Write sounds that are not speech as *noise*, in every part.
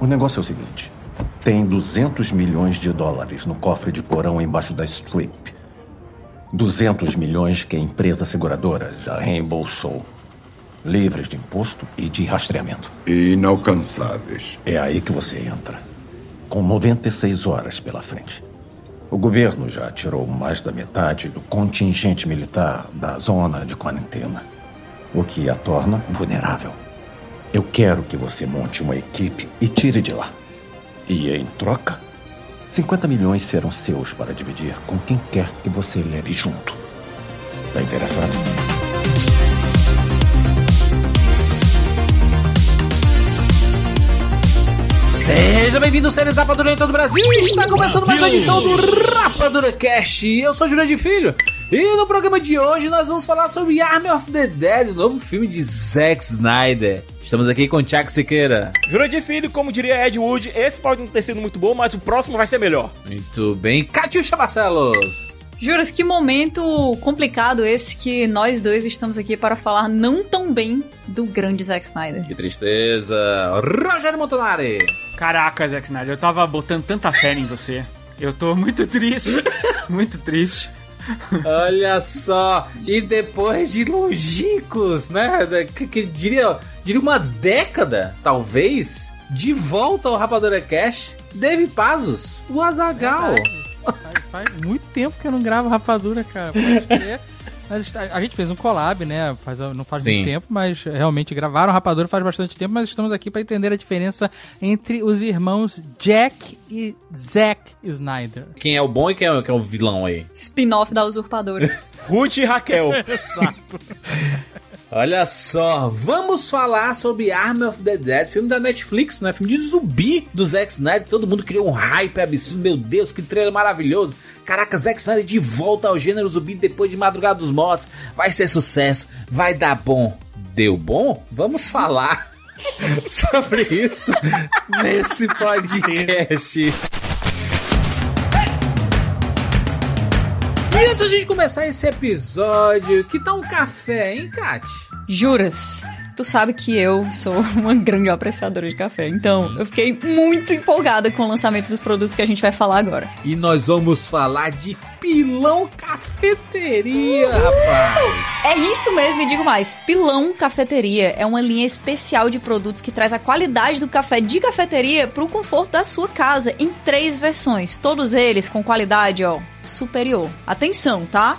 O negócio é o seguinte: tem 200 milhões de dólares no cofre de porão embaixo da Strip. 200 milhões que a empresa seguradora já reembolsou. Livres de imposto e de rastreamento. Inalcançáveis. É aí que você entra. Com 96 horas pela frente. O governo já tirou mais da metade do contingente militar da zona de quarentena, o que a torna vulnerável. Eu quero que você monte uma equipe e tire de lá. E em troca, 50 milhões serão seus para dividir com quem quer que você leve junto. Tá interessado? Seja bem-vindo, séries Rapadura em todo o Brasil. Está começando mais uma edição do Rapadura Cast. Eu sou Júlio de Filho. E no programa de hoje nós vamos falar sobre Army of the Dead, o novo filme de Zack Snyder. Estamos aqui com o Tiago Siqueira. De Filho, como diria Ed Wood, esse pode não ter sido muito bom, mas o próximo vai ser melhor. Muito bem. Catiuxa Barcelos. Juras, que momento complicado esse que nós dois estamos aqui para falar não tão bem do grande Zack Snyder. Que tristeza. Rogério Montanari. Caraca, Zack Snyder, eu tava botando tanta fé em você. Eu tô muito triste, *laughs* muito triste. Olha só, e depois de longínquos, né? Que, que diria, diria uma década, talvez, de volta ao Rapadura Cash, Dave Pazos, o Azagal. Faz, faz, muito tempo que eu não gravo rapadura, cara. Mas a gente fez um collab, né? Faz, não faz Sim. muito tempo, mas realmente gravaram rapadura faz bastante tempo, mas estamos aqui para entender a diferença entre os irmãos Jack e Zack Snyder. Quem é o bom e quem é, quem é o vilão aí? Spin-off da usurpadora. *laughs* Ruth e Raquel. *laughs* Exato. Olha só, vamos falar sobre Army of the Dead, filme da Netflix, né? Filme de zumbi do Zack Snyder. Todo mundo criou um hype absurdo. Meu Deus, que trailer maravilhoso. Caraca, Zack Snyder de volta ao gênero zumbi depois de Madrugada dos Mortos. Vai ser sucesso, vai dar bom. Deu bom? Vamos falar *laughs* sobre isso nesse podcast. E antes a gente começar esse episódio, que tal um café, hein, Kat? Juras? Tu sabe que eu sou *laughs* uma grande apreciadora de café, então eu fiquei muito empolgada com o lançamento dos produtos que a gente vai falar agora. E nós vamos falar de Pilão Cafeteria, rapaz! É isso mesmo, e digo mais: Pilão Cafeteria é uma linha especial de produtos que traz a qualidade do café de cafeteria para o conforto da sua casa em três versões, todos eles com qualidade, ó, superior. Atenção, tá?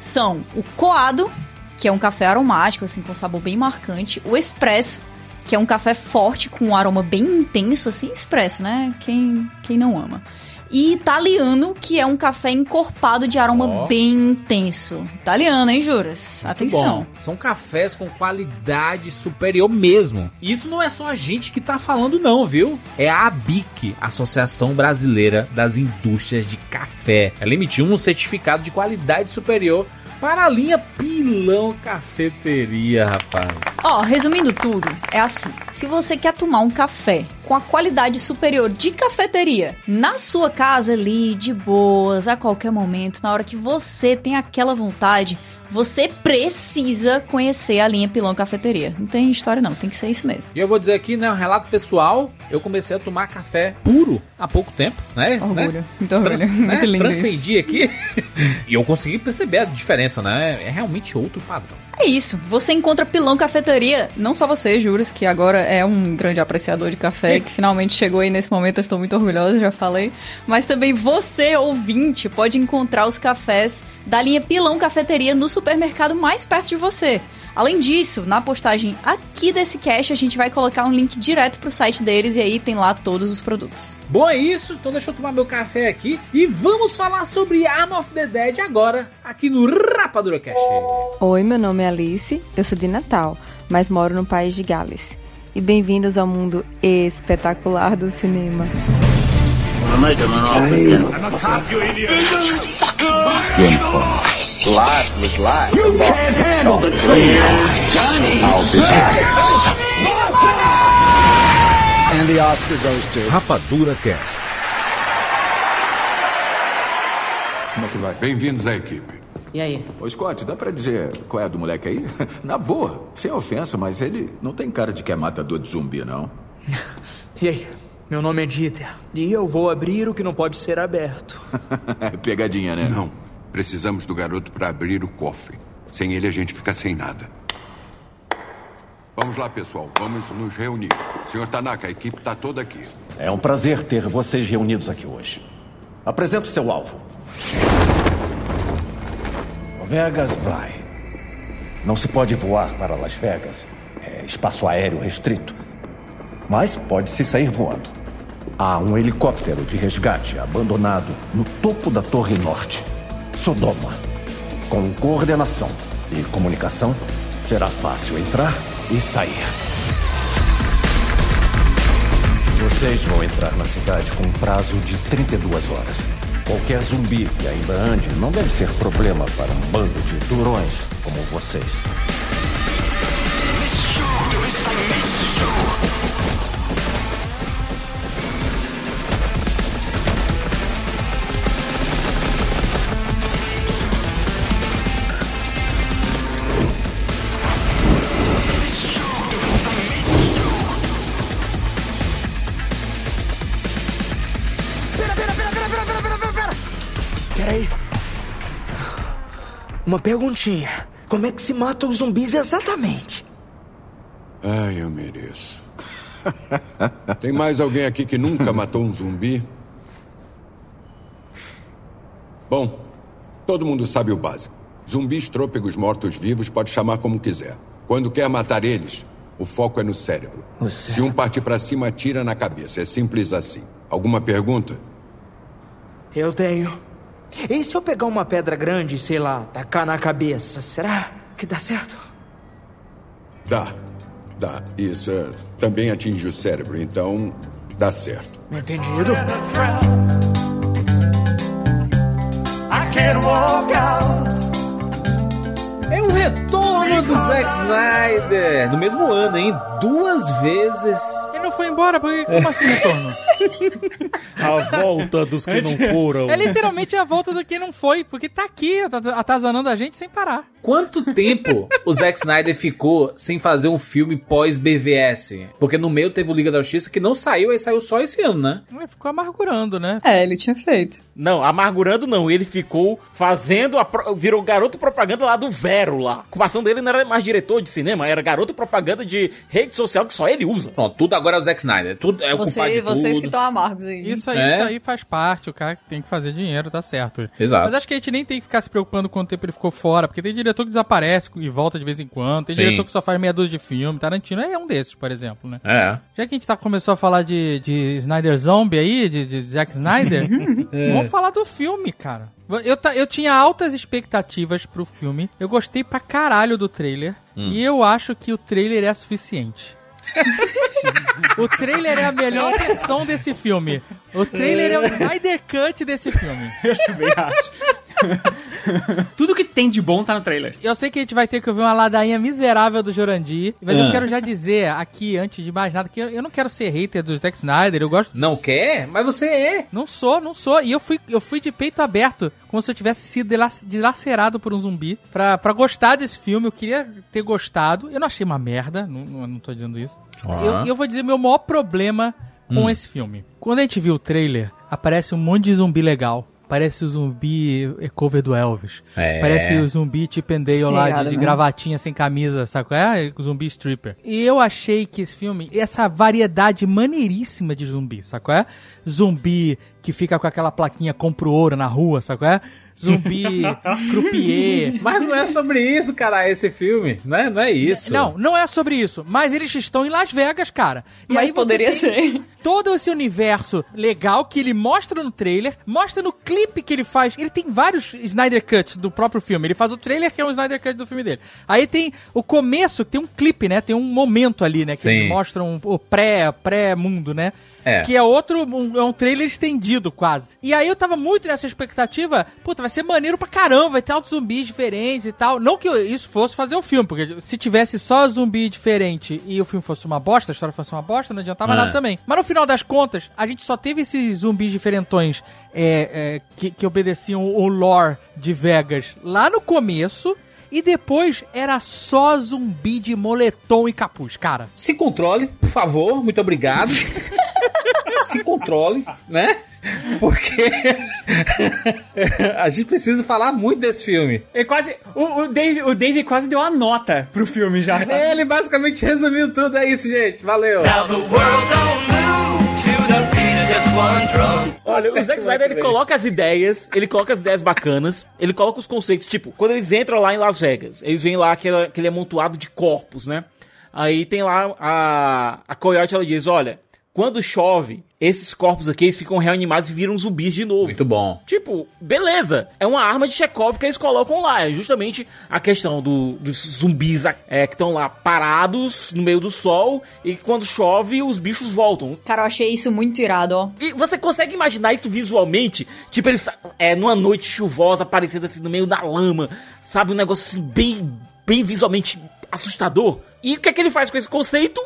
São o coado, que é um café aromático, assim, com sabor bem marcante. O expresso, que é um café forte, com um aroma bem intenso, assim, expresso, né? Quem, quem não ama. E italiano, que é um café encorpado de aroma oh. bem intenso. Italiano, hein, Juras? Muito Atenção. Bom. São cafés com qualidade superior mesmo. Isso não é só a gente que tá falando, não, viu? É a ABIC, Associação Brasileira das Indústrias de Café. Ela emitiu um certificado de qualidade superior para a linha Pilão Cafeteria, rapaz. Ó, oh, resumindo tudo, é assim: se você quer tomar um café com a qualidade superior de cafeteria na sua casa ali, de boas, a qualquer momento, na hora que você tem aquela vontade, você precisa conhecer a linha Pilão Cafeteria. Não tem história não, tem que ser isso mesmo. E eu vou dizer aqui, né, um relato pessoal, eu comecei a tomar café puro há pouco tempo, né? Orgulho, né? muito orgulho, Tra muito né? lindo Transcendi aqui *laughs* e eu consegui perceber a diferença, né? É realmente outro padrão. É isso, você encontra Pilão Cafeteria, não só você, Juras, que agora é um grande apreciador de café, que finalmente chegou aí nesse momento, eu estou muito orgulhosa, já falei, mas também você, ouvinte, pode encontrar os cafés da linha Pilão Cafeteria no supermercado mais perto de você. Além disso, na postagem aqui desse cast, a gente vai colocar um link direto pro site deles e aí tem lá todos os produtos. Bom, é isso. Então deixa eu tomar meu café aqui e vamos falar sobre Arm of the Dead agora, aqui no Rapadura Cast. Oi, meu nome é Alice, eu sou de Natal, mas moro no país de Gales. E bem-vindos ao mundo espetacular do cinema. Rapadura Cast. Como é que vai? Bem-vindos à equipe. E aí? Ô, Scott, dá pra dizer qual é a do moleque aí? *laughs* Na boa, sem ofensa, mas ele não tem cara de que é matador de zumbi, não. *laughs* E aí? Meu nome é Dieter. E eu vou abrir o que não pode ser aberto. *laughs* Pegadinha, né? Não. Precisamos do garoto para abrir o cofre. Sem ele, a gente fica sem nada. Vamos lá, pessoal. Vamos nos reunir. Senhor Tanaka, a equipe está toda aqui. É um prazer ter vocês reunidos aqui hoje. Apresento seu alvo. Vegas Bly. Não se pode voar para Las Vegas. É espaço aéreo restrito. Mas pode-se sair voando. Há um helicóptero de resgate abandonado no topo da Torre Norte. Sodoma. Com coordenação e comunicação, será fácil entrar e sair. Vocês vão entrar na cidade com um prazo de 32 horas. Qualquer zumbi que ainda ande não deve ser problema para um bando de durões como vocês. Uma perguntinha. Como é que se matam os zumbis exatamente? Ai, eu mereço. *laughs* Tem mais alguém aqui que nunca matou um zumbi? Bom, todo mundo sabe o básico. Zumbis, trôpegos, mortos-vivos, pode chamar como quiser. Quando quer matar eles, o foco é no cérebro. Se um partir para cima, atira na cabeça. É simples assim. Alguma pergunta? Eu tenho. E se eu pegar uma pedra grande e, sei lá, tacar na cabeça, será que dá certo? Dá. Dá. Isso é, também atinge o cérebro, então dá certo. Entendido? É o retorno do Zack Snyder. No mesmo ano, hein? Duas vezes. Ele não foi embora? Porque, como assim retorno? A volta dos que não foram. É literalmente a volta do que não foi, porque tá aqui at- atazanando a gente sem parar. Quanto tempo o Zack Snyder ficou sem fazer um filme pós-BVS? Porque no meio teve o Liga da Justiça que não saiu, aí saiu só esse ano, né? Ué, Ficou amargurando, né? É, ele tinha feito. Não, amargurando não. Ele ficou fazendo. A pro- Virou garoto propaganda lá do Vero lá. A ocupação dele não era mais diretor de cinema, era garoto propaganda de rede social que só ele usa. Pronto, tudo agora é o Zack Snyder. Tudo é o culpado Você, de vocês tudo. que estão amargos aí. Isso aí, É. isso aí faz parte, o cara tem que fazer dinheiro, tá certo. Exato. Mas acho que a gente nem tem que ficar se preocupando quanto tempo ele ficou fora, porque tem diretor que desaparece e volta de vez em quando, tem Sim. diretor que só faz meia dúzia de filme, Tarantino é um desses, por exemplo, né? É. Já que a gente tá, começou a falar de, de Snyder Zombie aí, de, de Zack Snyder, *laughs* vamos falar do filme, cara. Eu, eu tinha altas expectativas pro filme, eu gostei pra caralho do trailer, e eu acho que o trailer é suficiente. *laughs* o trailer é a melhor versão desse filme. O trailer é o Snyder Cut desse filme. *laughs* Eu também acho. *laughs* Tudo que tem de bom tá no trailer. Eu sei que a gente vai ter que ouvir uma ladainha miserável do Jurandir, mas Ah. eu quero já dizer aqui, antes de mais nada, que eu, eu não quero ser hater do Zack Snyder, eu gosto... Não quer? Mas você é. Não sou, não sou. E eu fui, eu fui de peito aberto, como se eu tivesse sido dilacerado por um zumbi, pra, pra gostar desse filme. Eu queria ter gostado. Eu não achei uma merda, não, não, não tô dizendo isso. Ah. Eu, eu vou dizer meu maior problema com Hum. esse filme. Quando a gente viu o trailer, aparece um monte de zumbi legal. Parece o zumbi eh, cover do Elvis. É. Parece o zumbi Chip and Dale lá de, de né? gravatinha sem camisa, sabe qual é? O zumbi stripper. E eu achei que esse filme, essa variedade maneiríssima de zumbi, sabe qual é? Zumbi que fica com aquela plaquinha compra ouro na rua, sabe qual é? Zumbi croupier. Mas não é sobre isso, cara, esse filme. Não é, não é isso. Não, não é sobre isso. Mas eles estão em Las Vegas, cara. E Mas poderia ser. todo esse universo legal que ele mostra no trailer, mostra no clipe que ele faz. Ele tem vários Snyder Cuts do próprio filme. Ele faz o trailer que é um Snyder Cut do filme dele. Aí tem o começo, que tem um clipe, né? Tem um momento ali, né? Que Sim. eles mostram o pré, pré-mundo, né? É. Que é outro, um, é um trailer estendido quase. E aí eu tava muito nessa expectativa, puta, vai ser maneiro pra caramba, vai ter altos zumbis diferentes e tal. Não que isso fosse fazer o filme, porque se tivesse só zumbi diferente e o filme fosse uma bosta, a história fosse uma bosta, não adiantava É. nada também. Mas no final das contas, a gente só teve esses zumbis diferentões é, é, que, que obedeciam o lore de Vegas lá no começo. E depois era só zumbi de moletom e capuz, cara. Se controle, por favor, muito obrigado. *laughs* Se controle, né? Porque a gente precisa falar muito desse filme. Ele quase. O, o, Dave, o Dave quase deu a nota pro filme já, sabe? Ele basicamente resumiu tudo, é isso, gente. Valeu. Olha, o Zack Snyder, ele coloca as ideias, ele coloca as ideias bacanas, ele coloca os conceitos, tipo, quando eles entram lá em Las Vegas, eles veem lá aquele, aquele amontoado de corpos, né? Aí tem lá a, a Coyote, ela diz, olha, quando chove, esses corpos aqui, eles ficam reanimados e viram zumbis de novo. Muito bom. Tipo, beleza. É uma arma de Chekhov que eles colocam lá. É justamente a questão do- dos zumbis é, que estão lá parados no meio do sol e quando chove, os bichos voltam. Cara, eu achei isso muito irado, ó. E você consegue imaginar isso visualmente? Tipo, eles é, numa noite chuvosa, aparecendo assim no meio da lama, sabe? Um negócio assim, bem, bem visualmente assustador. E o que é que ele faz com esse conceito?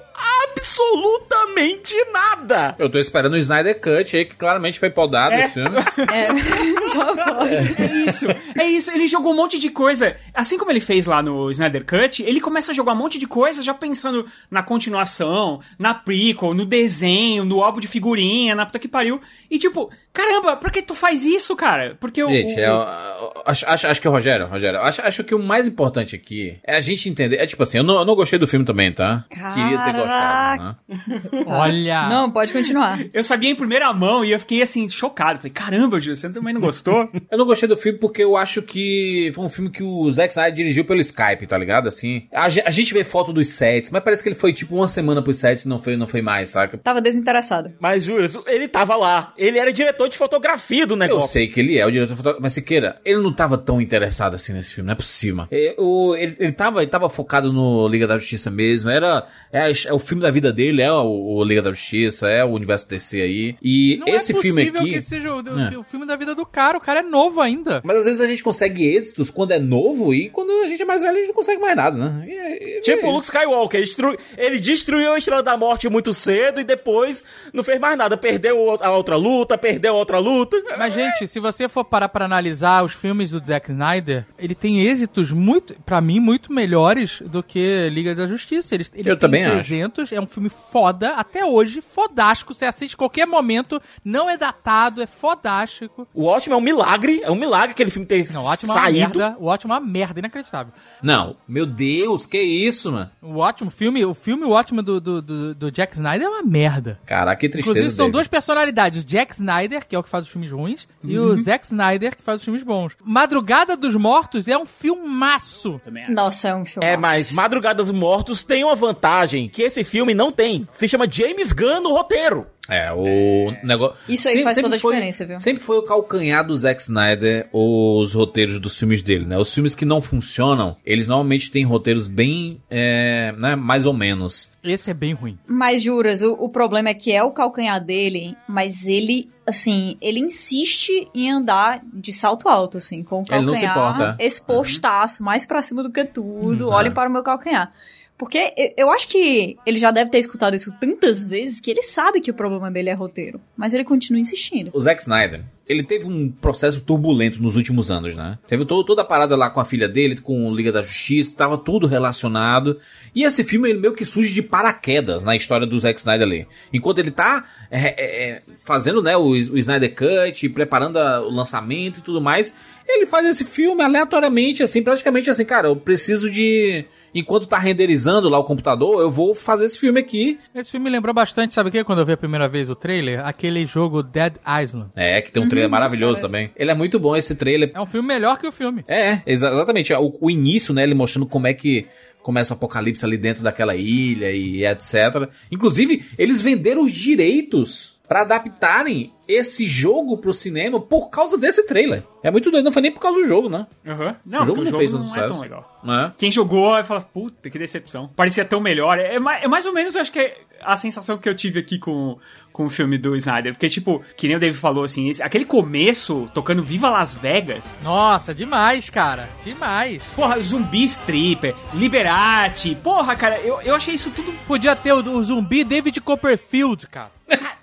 Absolutamente nada! Eu tô esperando o Snyder Cut aí, que claramente foi podado É. esse filme. *laughs* É, *laughs* só pode. É isso, é isso. Ele jogou um monte de coisa. Assim como ele fez lá no Snyder Cut, ele começa a jogar um monte de coisa já pensando na continuação, na prequel, no desenho, no álbum de figurinha, na puta que pariu. E tipo, caramba, por que tu faz isso, cara? Porque o. Gente, o- é, eu- acho, acho, acho que o Rogério, Rogério, acho, acho que o mais importante aqui é a gente entender. É tipo assim, eu não, eu não gostei do filme também, tá? Queria ter gostado. Né? Olha. *laughs* Não, pode continuar. Eu sabia em primeira mão e eu fiquei assim, chocado. Falei, caramba, Gil, você também não gostou? *laughs* Eu não gostei do filme porque eu acho que foi um filme que o Zack Snyder dirigiu pelo Skype, tá ligado? Assim, a, a gente vê foto dos sets, mas parece que ele foi tipo uma semana pros sets e não foi, não foi mais, saca? Tava desinteressado. Mas, Júlio, ele tava lá. Ele era diretor de fotografia do Eu negócio. sei que ele é o diretor fotográfico, mas Siqueira, ele não tava tão interessado assim nesse filme, não é possível. É, ele, ele, tava, ele tava focado no Liga da Justiça mesmo, era é, é o filme da vida dele, é o, o Liga da Justiça, é o universo DC aí. E Não esse é filme possível aqui. que seja o, É. o filme da vida do cara. O cara é novo ainda. Mas às vezes a gente consegue êxitos quando é novo e quando a gente é mais velho a gente não consegue mais nada, né? E- e- Tipo e- o Luke Skywalker, ele, destru- ele destruiu a Estrela da Morte muito cedo e depois não fez mais nada. Perdeu a outra luta, perdeu a outra luta. Mas, gente, se você for parar pra analisar os filmes do Zack Snyder, ele tem êxitos muito, pra mim, muito melhores do que Liga da Justiça. Ele, ele Eu tem também acho. 300, é um filme foda, até hoje, fodástico. Você assiste qualquer momento, não é datado, é fodástico. O ótimo é um milagre, é um milagre aquele filme ter Não, o ótimo é uma saído. merda, o ótimo é uma merda, inacreditável. Não, meu Deus, que isso, mano? O ótimo filme, o filme o ótimo do, do, do, do Jack Snyder é uma merda. Caraca, que tristeza. Inclusive, são David. duas personalidades. O Jack Snyder, que é o que faz os filmes ruins, e Uhum. o Zack Snyder, que faz os filmes bons. Madrugada dos Mortos é um filmaço. Nossa, é um filme. É, mas Madrugada dos Mortos tem uma vantagem que esse filme não tem. Se chama James Gunn no roteiro. É, o negócio. Isso aí faz toda a diferença, viu? Sempre foi o calcanhar do Zack Snyder os roteiros dos filmes dele, né? Os filmes que não funcionam, eles normalmente têm roteiros bem, é, né, mais ou menos. Esse é bem ruim. Mas juras, o, o problema é que é o calcanhar dele, mas ele, assim, ele insiste em andar de salto alto, assim, com o Ele não se calcanhar importa. expostaço, mais pra cima do que tudo. Uhum. Olhem para o meu calcanhar. Porque eu- acho que ele já deve ter escutado isso tantas vezes que ele sabe que o problema dele é roteiro. Mas ele continua insistindo. O Zack Snyder, ele teve um processo turbulento nos últimos anos, né? Teve to- toda a parada lá com a filha dele, com o Liga da Justiça, tava tudo relacionado. E esse filme, ele meio que surge de paraquedas na história do Zack Snyder ali. Enquanto ele tá é, é, é, fazendo, né, o, o Snyder Cut, preparando a- o lançamento e tudo mais, ele faz esse filme aleatoriamente, assim, praticamente assim, cara, eu preciso de, enquanto tá renderizando lá o computador, eu vou fazer esse filme aqui. Esse filme me lembrou bastante, sabe o que? Quando eu vi a primeira vez o trailer, aquele jogo Dead Island. É, que tem um trailer maravilhoso também. Ele é muito bom esse trailer. É um filme melhor que o filme. É, exa- exatamente. O, o início, né? Ele mostrando como é que começa o apocalipse ali dentro daquela ilha e etc. Inclusive, eles venderam os direitos pra adaptarem esse jogo pro cinema por causa desse trailer. É muito doido, não foi nem por causa do jogo, né? Aham. Não, o jogo não fez não tanto é tão sucesso. legal. Né? Quem jogou vai falar, puta, que decepção. Parecia tão melhor. É, ma- é mais ou menos, eu acho que é a sensação que eu tive aqui com, com o filme do Snyder. Porque, tipo, que nem o David falou, assim, esse- aquele começo tocando Viva Las Vegas. Nossa, demais, cara. Demais. Porra, zumbi stripper, Liberati. Porra, cara, eu, eu achei isso tudo Podia ter o, o zumbi David Copperfield, cara.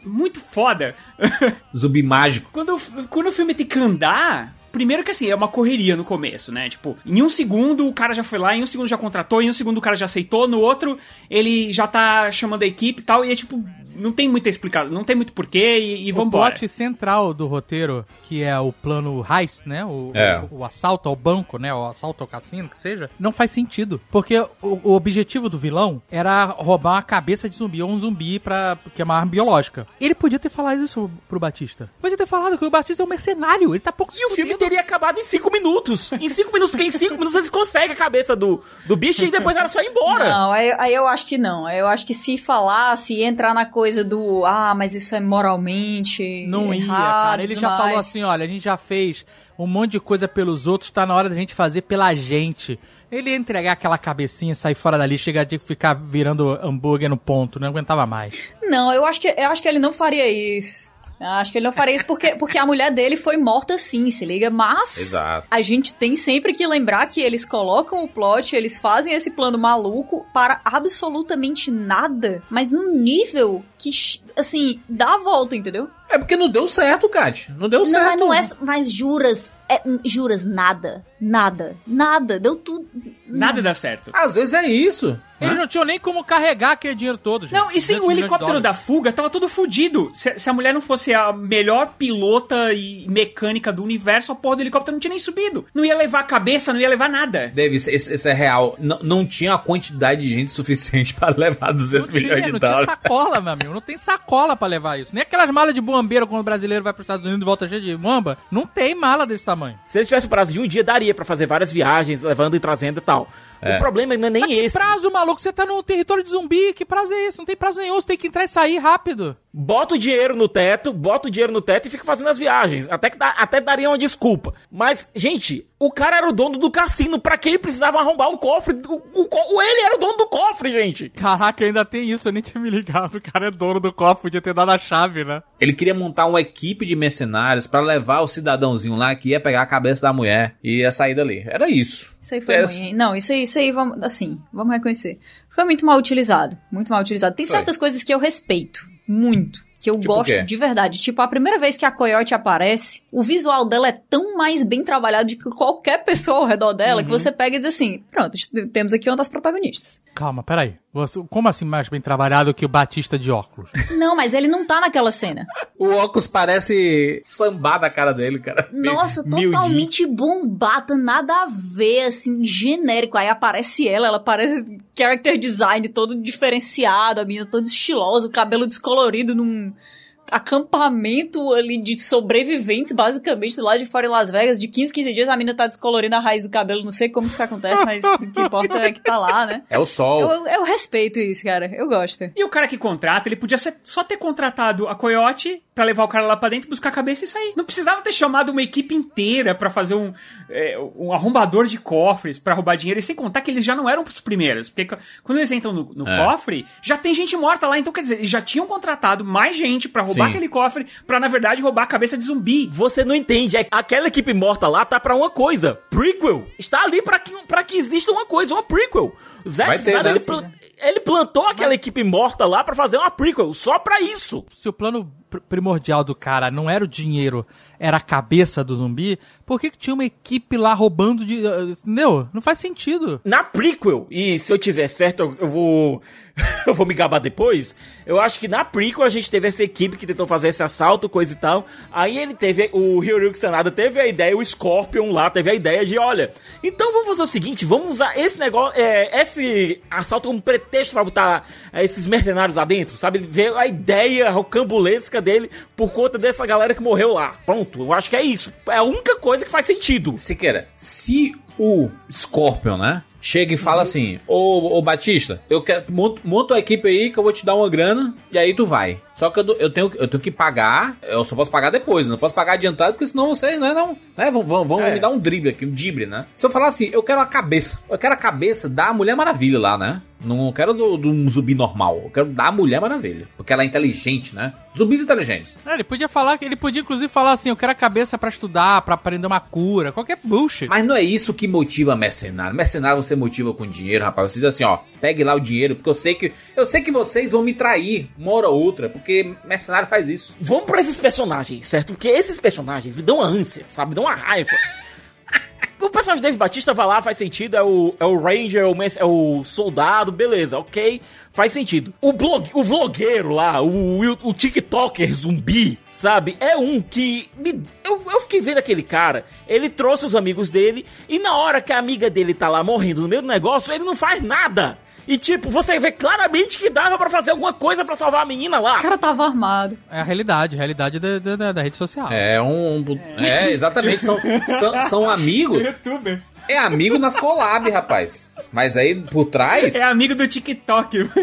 Muito foda. *laughs* Zumbi mágico. Quando, o- quando o filme tem que andar. Primeiro que assim, é uma correria no começo, né? Tipo, em um segundo o cara já foi lá, em um segundo já contratou, em um segundo o cara já aceitou, no outro ele já tá chamando a equipe e tal, e é tipo, não tem muita explicação, não tem muito porquê e, e O vambora. plot central do roteiro, que é o plano heist, né? O, É. o, o assalto ao banco, né? O assalto ao cassino, que seja, não faz sentido. Porque o, o objetivo do vilão era roubar uma cabeça de zumbi ou um zumbi pra, que é uma arma biológica. Ele podia ter falado isso pro Batista. Podia ter falado que o Batista é um mercenário. Ele tá pouco E o filme teria acabado em cinco minutos. Em cinco minutos, porque em cinco minutos eles conseguem a cabeça do, do bicho e depois era só ir embora. Não, aí, aí eu acho que não. Aí eu acho que se falar, se entrar na coisa do ah, mas isso é moralmente. Não ia, errado, cara. Ele já mais. falou assim, olha, a gente já fez um monte de coisa pelos outros, tá na hora da gente fazer pela gente. Ele ia entregar aquela cabecinha, sair fora dali, chegar de ficar virando hambúrguer no ponto, não aguentava mais. Não, eu acho que, eu acho que ele não faria isso. Eu Acho que ele não faria isso porque, porque a mulher dele foi morta sim, se liga? Mas Exato. a gente tem sempre que lembrar que eles colocam o plot, eles fazem esse plano maluco para absolutamente nada, mas num nível que, assim, dá a volta, entendeu? É porque não deu certo, Kat. Não deu Não, certo. mas não é. Mas juras. é, juras nada. Nada. Nada. Deu tudo. Nada dá certo. Às vezes é isso. Eles não tinham nem como carregar aquele dinheiro todo, gente. Não, e sem 200 o helicóptero da fuga, tava todo fudido. Se, se a mulher não fosse a melhor pilota e mecânica do universo, a porra do helicóptero não tinha nem subido. Não ia levar a cabeça, não ia levar nada. Davis, esse, esse é real. Não, não tinha a quantidade de gente *laughs* suficiente pra levar 200 Não milhões tinha, de não tinha dólares. sacola, meu amigo. Não tem sacola pra levar isso. Nem aquelas malas de bombeiro quando o brasileiro vai pros Estados Unidos e volta cheio de mamba. Não tem mala desse tamanho. Se ele tivesse o prazo de um dia, daria pra fazer várias viagens, levando e trazendo e tal. É. O problema não é nem Mas que esse. prazo, maluco? Você tá no território de zumbi. Que prazo é esse? Não tem prazo nenhum. Você tem que entrar e sair rápido. Bota o dinheiro no teto, bota o dinheiro no teto e fica fazendo as viagens. Até que dá- até daria uma desculpa. Mas, gente, o cara era o dono do cassino. Pra que ele precisava arrombar o cofre? O, o co- ele era o dono do cofre, gente. Caraca, ainda tem isso. Eu nem tinha me ligado. O cara é dono do copo. Podia ter dado a chave, né? Ele queria montar uma equipe de mercenários pra levar o cidadãozinho lá que ia pegar a cabeça da mulher e ia sair dali. Era isso. Isso aí foi ruim. hein? Não, isso aí, isso aí, vamos, assim, vamos reconhecer. Foi muito mal utilizado. Muito mal utilizado. Tem Foi. certas coisas que eu respeito. Muito. Que eu Tipo gosto de verdade. Tipo, a primeira vez que a Coyote aparece, o visual dela é tão mais bem trabalhado do que qualquer pessoa ao redor dela Uhum. que você pega e diz assim: pronto, temos aqui uma das protagonistas. Calma, peraí. Você- Como assim mais bem trabalhado que o Batista de óculos? Não, mas ele não tá naquela cena. O óculos parece sambar da cara dele, cara. Nossa, totalmente bombada, nada a ver, assim, genérico. Aí aparece ela, ela parece character design todo diferenciado, a menina toda estilosa, o cabelo descolorido num acampamento ali de sobreviventes, basicamente, lá de fora em Las Vegas, de 15, 15 dias, a menina tá descolorindo a raiz do cabelo, não sei como isso acontece, mas o que importa é que tá lá, né? É o sol. Eu, eu, eu respeito isso, cara, eu gosto. E o cara que contrata, ele podia ser- só ter contratado a Coyote pra levar o cara lá pra dentro, buscar a cabeça e sair. Não precisava ter chamado uma equipe inteira pra fazer um, é, um arrombador de cofres pra roubar dinheiro. E sem contar que eles já não eram os primeiros. Porque quando eles entram no, no É. cofre, já tem gente morta lá. Então, quer dizer, eles já tinham contratado mais gente pra roubar Sim. aquele cofre pra, na verdade, roubar a cabeça de zumbi. Você não entende. é- Aquela equipe morta lá tá pra uma coisa. Prequel. Está ali pra que, pra que exista uma coisa, uma prequel. O Zack Vai ter, Snyder, né? ele, pla- ele plantou aquela equipe morta lá pra fazer uma prequel. Só pra isso. Se o plano pr- primordial do cara não era o dinheiro, era a cabeça do zumbi, por que, que tinha uma equipe lá roubando de. Uh, entendeu? Não faz sentido. Na prequel, e se eu tiver certo, eu, eu vou. *laughs* eu vou me gabar depois. Eu acho que na prequel a gente teve essa equipe que tentou fazer esse assalto, coisa e tal. Aí ele teve, o Hiroyuki Sanada teve a ideia, o Scorpion lá teve a ideia de, olha, então vamos fazer o seguinte, vamos usar esse negócio, é, esse assalto como pretexto pra botar é, esses mercenários lá dentro, sabe? Ele veio a ideia rocambolesca dele por conta dessa galera que morreu lá. Pronto, eu acho que é isso. É a única coisa que faz sentido. Siqueira, se o Scorpion, né? Chega e fala assim: Ô, ô Batista, eu quero. Monta, monta a equipe aí que eu vou te dar uma grana e aí tu vai. Só que eu, eu, tenho, eu tenho que pagar, eu só posso pagar depois, não posso pagar adiantado, porque senão vocês, né, não, né, vão, vão, vão É. me dar um drible aqui, um dibre, né? Se eu falar assim, eu quero a cabeça, eu quero a cabeça da Mulher Maravilha lá, né? Não quero do, do um zumbi normal, eu quero da Mulher Maravilha, porque ela é inteligente, né? Zumbis inteligentes. É, ele podia falar, ele podia inclusive falar assim, eu quero a cabeça pra estudar, pra aprender uma cura, qualquer bullshit. Mas não é isso que motiva mercenário. Mercenário você motiva com dinheiro, rapaz. Você diz assim, ó, pegue lá o dinheiro, porque eu sei que eu sei que vocês vão me trair uma hora ou outra, porque mercenário faz isso. Vamos pra esses personagens, certo? Porque esses personagens me dão uma ânsia, sabe? Me dão uma raiva. *laughs* O personagem Dave Batista vai lá, faz sentido, é o, é o Ranger, é o, é o soldado, beleza, ok, faz sentido. O, blog, o vlogueiro lá, o, o, o TikToker zumbi, sabe? É um que. Me, eu, eu fiquei vendo aquele cara, ele trouxe os amigos dele, e na hora que a amiga dele tá lá morrendo no meio do negócio, ele não faz nada. E tipo, você vê claramente que dava pra fazer alguma coisa pra salvar a menina lá. O cara tava armado. É a realidade, a realidade da, da, da- da rede social. É um. É, exatamente. São, são, são amigos. Youtuber. É amigo nas collab, rapaz. Mas aí por trás. É amigo do TikTok. *laughs*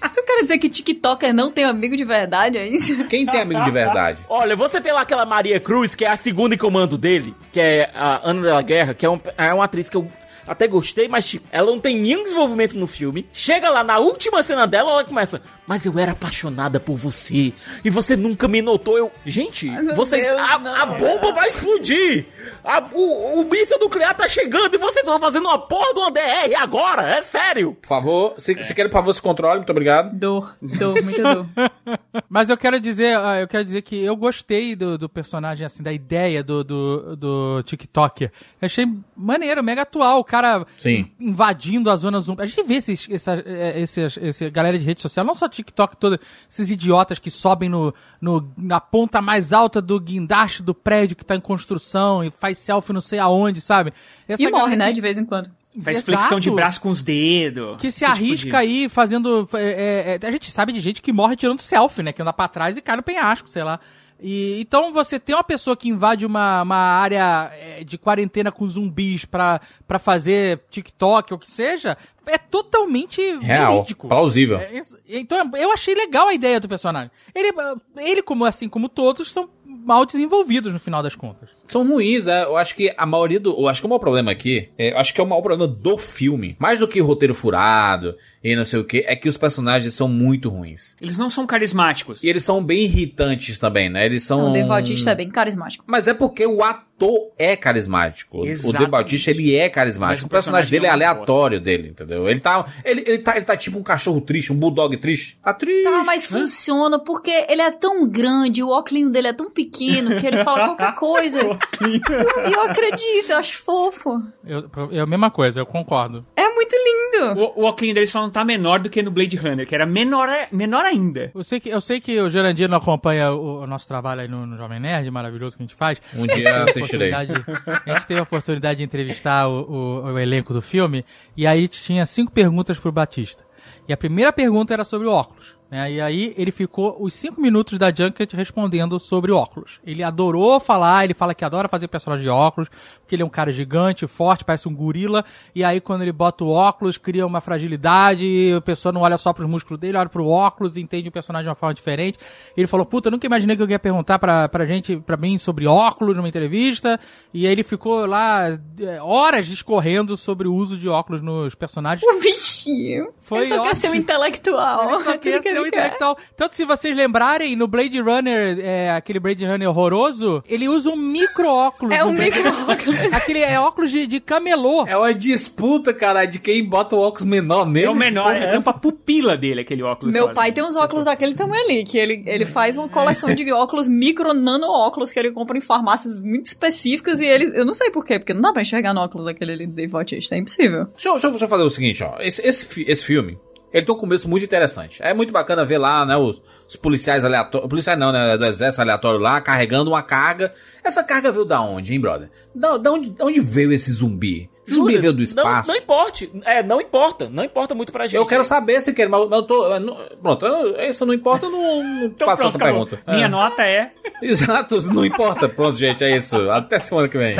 Você quer dizer que TikToker não tem amigo de verdade, é isso? Quem tem amigo de verdade? Olha, você tem lá aquela Maria Cruz, que é a segunda em comando dele, que é a Ana da Guerra, que é, um- é uma atriz que eu até gostei, mas tipo, ela não tem nenhum desenvolvimento no filme. Chega lá na última cena dela, ela começa, mas eu era apaixonada por você, e você nunca me notou. Eu, gente, meu vocês, Deus, a, a bomba vai explodir! A- o, o míssil nuclear tá chegando e vocês estão fazendo uma porra de uma DR agora, é sério! Por favor, se, se quer, por favor, se controle, muito obrigado. Dor, dor, muita dor. *laughs* Mas eu quero dizer, ah, eu quero dizer que eu gostei do, do personagem, assim, da ideia do, do, do TikToker. Achei maneiro, mega atual, o cara Sim. invadindo a zona zumbi. A gente vê esses, essa, eh, esses, esse galera de rede social, não só TikTok, toda, esses idiotas que sobem no, no, na ponta mais alta do guindaste do prédio que tá em construção e faz selfie não sei aonde, sabe? Essa E morre, né, de vez em quando. Faz Exato. flexão de braço com os dedos. Que se tipo arrisca de- aí fazendo. é, é, a gente sabe de gente que morre tirando selfie, né? Que anda pra trás e cai no penhasco, sei lá. E, então você tem uma pessoa que invade uma, uma área é, de quarentena com zumbis pra, pra fazer TikTok ou que seja, é totalmente Real, verídico. plausível. É, então eu achei legal a ideia do personagem. Ele, ele como assim como todos, são mal desenvolvidos no final das contas. São ruins, né? Eu acho que a maioria do. Eu acho que o maior problema aqui. É, eu acho que é o maior problema do filme. Mais do que o roteiro furado e não sei o que, é que os personagens são muito ruins. Eles não são carismáticos. E eles são bem irritantes também, né? Eles são. O Dave Bautista é bem carismático. Mas é porque o ator é carismático. O Exatamente. Dave Bautista, ele é carismático. o O personagem personagem dele é é aleatório dele, entendeu? Ele tá, ele, ele, tá, ele tá tipo um cachorro triste, um bulldog triste. Tá triste. Tá, mas né? funciona porque ele é tão grande, o óculos dele é tão pequeno que ele fala qualquer *laughs* coisa. E eu acredito, eu acho fofo. Eu, é a mesma coisa, eu concordo. É muito lindo. O, o óculos dele só não tá menor do que no Blade Runner, que era menor, menor ainda. Eu sei que, eu sei que o Jurandir não acompanha o, o nosso trabalho aí no, no Jovem Nerd, maravilhoso que a gente faz. Um dia A a assistirei. oportunidade- A gente teve a oportunidade de entrevistar o, o- o elenco do filme, e aí tinha cinco perguntas pro Batista. E a primeira pergunta era sobre o óculos. Né? E aí ele ficou os cinco minutos da Junket respondendo sobre óculos. Ele adorou falar, ele fala que adora fazer personagem de óculos, porque ele é um cara gigante, forte, parece um gorila. E aí quando ele bota o óculos, cria uma fragilidade, a pessoa não olha só pros músculos dele, olha pro óculos, entende o personagem de uma forma diferente. Ele falou, puta, eu nunca imaginei que eu ia perguntar pra, pra gente, pra mim, sobre óculos numa entrevista. E aí ele ficou lá é, horas discorrendo sobre o uso de óculos nos personagens. O bichinho. Foi ele só quer ótimo. ser um intelectual. Ele só *laughs* quer ser um intelectual. Tanto se vocês lembrarem, no Blade Runner, é, aquele Blade Runner horroroso, ele usa um micro óculos. É um micro óculos. Aquele é óculos de, de camelô. É uma disputa, cara, de quem bota o óculos menor nele. É o menor, porra é é tampa a pupila dele, aquele óculos. Meu só, pai assim. tem uns óculos daquele tamanho ali, que ele, ele faz uma coleção de óculos, micro nano óculos, que ele compra em farmácias muito específicas e ele. Eu não sei porquê, porque não dá pra enxergar no óculos daquele ali do Dave Bautista, é impossível. Deixa eu, deixa eu- deixa eu fazer o seguinte, ó. Esse, esse, esse filme, ele tem um começo muito interessante. É muito bacana ver lá, né, os, os policiais aleatórios. Policiais não, né? Do exército aleatório lá, carregando uma carga. Essa carga veio da onde, hein, brother? Da, da onde, da onde veiu esse zumbi? Esse zumbi veio do não- espaço? Não, importe. É, não importa. Não importa muito pra gente. eu quero saber se quer, mas eu tô. eu não- pronto, eu- isso não importa, eu não, não *laughs* Então faço pronto, essa acabou. pergunta. Minha É. nota é. *laughs* Exato, não importa. Pronto, gente, é isso. Até semana que vem.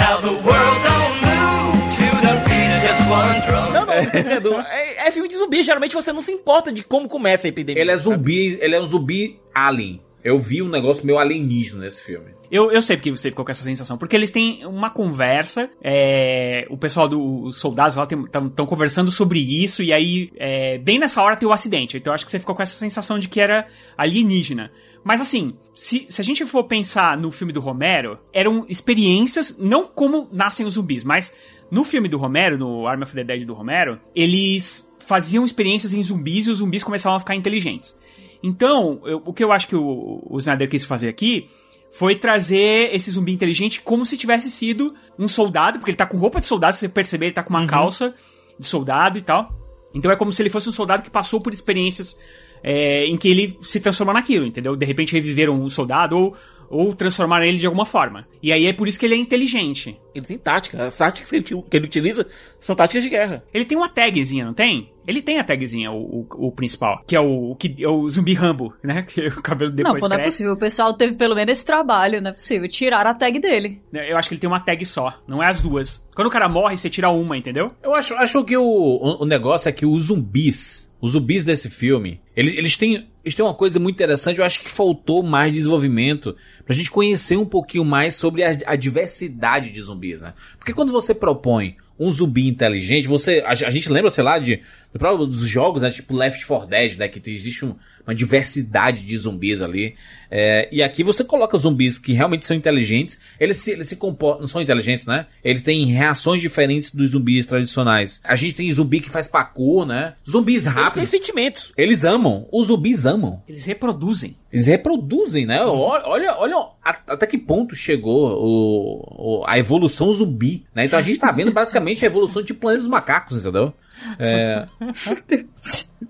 Não, não, tô dizendo, é, é filme de zumbi. Geralmente você não se importa de como começa a epidemia. Ele é zumbi, ele é um zumbi alien. Eu vi um negócio meio alienígena nesse filme. Eu, eu sei porque você ficou com essa sensação. Porque eles têm uma conversa, é, o pessoal dos soldados lá estão conversando sobre isso, e aí, é, bem nessa hora tem o acidente. Então eu acho que você ficou com essa sensação de que era alienígena. Mas assim, se, se a gente for pensar no filme do Romero, eram experiências, não como nascem os zumbis, mas no filme do Romero, no Army of the Dead do Romero, eles faziam experiências em zumbis e os zumbis começavam a ficar inteligentes. Então, eu- o que eu acho que o, o Snyder quis fazer aqui foi trazer esse zumbi inteligente como se tivesse sido um soldado, porque ele tá com roupa de soldado, se você perceber, ele tá com uma calça de soldado e tal. Então é como se ele fosse um soldado que passou por experiências é, em que ele se transformou naquilo, entendeu? De repente reviveram um soldado ou, ou transformaram ele de alguma forma. E aí é por isso que ele é inteligente. Ele tem tática. As táticas que ele, que ele utiliza são táticas de guerra. Ele tem uma tagzinha, não tem? Ele tem a tagzinha, o, o, o principal, que é o, o que é o zumbi Rambo, né? *laughs* Que o cabelo não, depois pô, não é possível. O pessoal teve pelo menos esse trabalho, não é possível. Tiraram a tag dele. Eu acho que ele tem uma tag só, não é as duas. Quando o cara morre, você tira uma, entendeu? Eu acho, acho que o, o, o negócio é que os zumbis, os zumbis desse filme, eles, eles, têm, eles têm uma coisa muito interessante. Eu acho que faltou mais desenvolvimento pra gente conhecer um pouquinho mais sobre a, a diversidade de zumbis, né? Porque quando você propõe um zumbi inteligente, você. A, a gente lembra, sei lá, de, do próprio dos jogos, né? Tipo Left 4 Dead, né? Que existe um- uma diversidade de zumbis ali. É, e aqui você coloca zumbis que realmente são inteligentes. Eles se, eles se comportam. Não são inteligentes, né? Eles têm reações diferentes dos zumbis tradicionais. A gente tem zumbi que faz parkour, né? Zumbis Eles têm rápidos. sentimentos. Eles amam. Os zumbis amam. Eles reproduzem. Eles reproduzem, né? Olha, olha, olha até que ponto chegou o, o- a evolução zumbi, né? Então a gente tá vendo basicamente a evolução de Planeta dos Macacos, entendeu? É,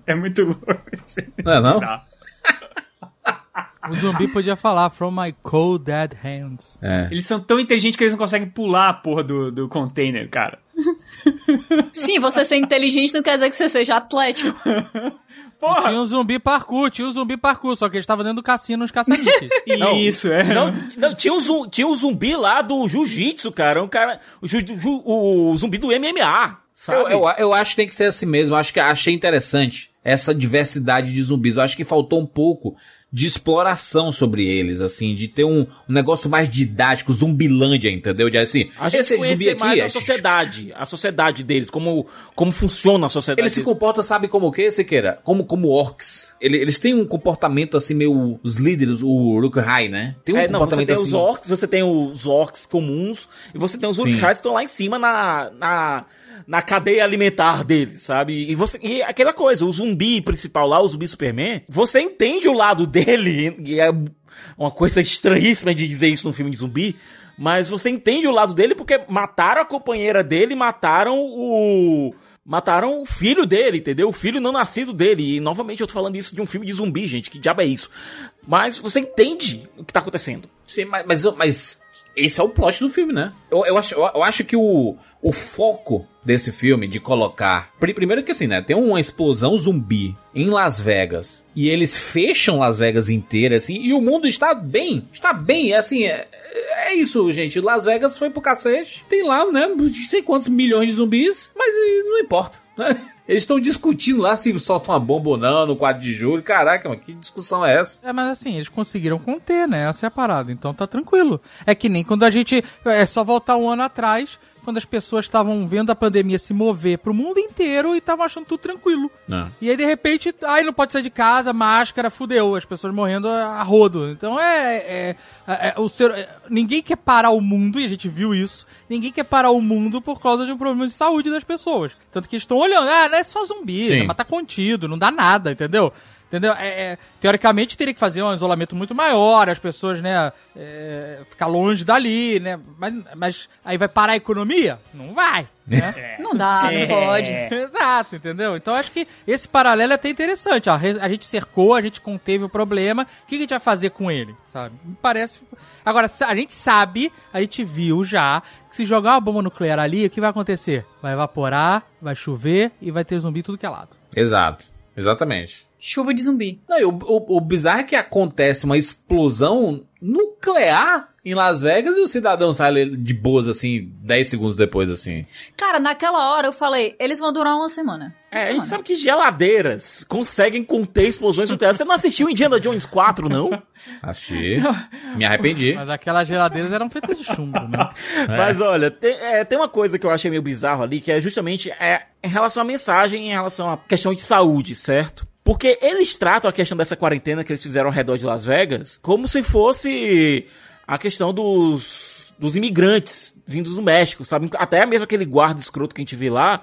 É muito louco. isso. não é não? O zumbi podia falar, from my cold dead hands. É. Eles são tão inteligentes que eles não conseguem pular a porra do, do container, cara. Sim, você ser inteligente não quer dizer que você seja atlético. *laughs* Porra! Tinha um zumbi parkour, tinha um zumbi parkour, só que ele estava dentro do cassino nos caça-níqueis. *laughs* Isso, é. Não, não, tinha, o zum- tinha o zumbi lá do jiu-jitsu, cara. Um cara. O, ju- ju- o zumbi do MMA, sabe? Eu, eu, eu acho que tem que ser assim mesmo. Eu acho que achei interessante essa diversidade de zumbis. Eu acho que faltou um pouco de exploração sobre eles, assim, de ter um, um negócio mais didático, zumbilândia, entendeu? De assim, A gente esse zumbi conhecer aqui mais é- a sociedade, a sociedade deles, como, como funciona a sociedade Eles se deles. comportam, sabe como o que, Siqueira? Como, como orcs. Ele- Eles têm um comportamento assim, meio. Os líderes, o Uruk-hai, né? Tem um É, não, você comportamento tem assim. os orcs, você tem os orcs comuns, e você tem os Sim. urukais que estão lá em cima na, na, na cadeia alimentar deles, sabe? E, você, e aquela coisa, o zumbi principal lá, o zumbi Superman, você entende o lado dele, e é uma coisa estranhíssima de dizer isso num filme de zumbi, mas você entende o lado dele porque mataram a companheira dele, mataram o... Mataram o filho dele, entendeu? O filho não nascido dele. E novamente eu tô falando isso de um filme de zumbi, gente. Que diabo é isso? Mas você entende o que tá acontecendo. Sim, mas, mas, mas esse é o plot do filme, né? Eu, eu, acho, eu, acho que o, o foco desse filme de colocar. pri- Primeiro que assim, né? Tem uma explosão zumbi em Las Vegas. E eles fecham Las Vegas inteira, assim. E o mundo está bem. Está bem. É assim. É, é isso, gente. Las Vegas foi pro cacete. Tem lá, né? Não sei quantos milhões de zumbis. Mas não importa. *laughs* Eles estão discutindo lá se solta uma bomba ou não no 4 de julho. Caraca, que discussão é essa? É, mas assim, eles conseguiram conter, né? Essa é a parada. Então tá tranquilo. É que nem quando a gente. É só voltar um ano atrás, quando as pessoas estavam vendo a pandemia se mover pro mundo inteiro e estavam achando tudo tranquilo. Não. E aí, de repente, ai, não pode sair de casa, máscara, fudeu, as pessoas morrendo a rodo. Então é. é, é- é- o ser, é- ninguém quer parar o mundo, e a gente viu isso. Ninguém quer parar o mundo por causa de um problema de saúde das pessoas. Tanto que estão olhando, ah, não é só zumbi, né, mas tá contido, não dá nada, entendeu? Entendeu? É, é, teoricamente teria que fazer um isolamento muito maior, as pessoas, né, é, ficar longe dali, né? Mas, mas aí vai parar a economia? Não vai. Né? *laughs* Não dá, não É. pode. Exato, entendeu? Então acho que esse paralelo é até interessante. ó. A gente cercou, a gente conteve o problema. O que a gente vai fazer com ele? Sabe? Me parece. Agora, a gente sabe, a gente viu já, que se jogar uma bomba nuclear ali, o que vai acontecer? Vai evaporar, vai chover e vai ter zumbi tudo que é lado. Exato. Exatamente. Chuva de zumbi. Não, o, o, o bizarro é que acontece uma explosão nuclear em Las Vegas e o cidadão sai de boas, assim, 10 segundos depois, assim. Cara, naquela hora eu falei, eles vão durar uma semana. É, a gente sabe que geladeiras conseguem conter explosões nucleares. Você não assistiu Indiana Jones 4, não? *laughs* Assisti. Me arrependi. Mas aquelas geladeiras eram feitas de chumbo, né? Mas olha, tem, é, tem uma coisa que eu achei meio bizarro ali, que é justamente é, em relação à mensagem, em relação à questão de saúde, certo? Porque eles tratam a questão dessa quarentena que eles fizeram ao redor de Las Vegas como se fosse a questão dos, dos imigrantes vindos do México, sabe? Até mesmo aquele guarda escroto que a gente vê lá,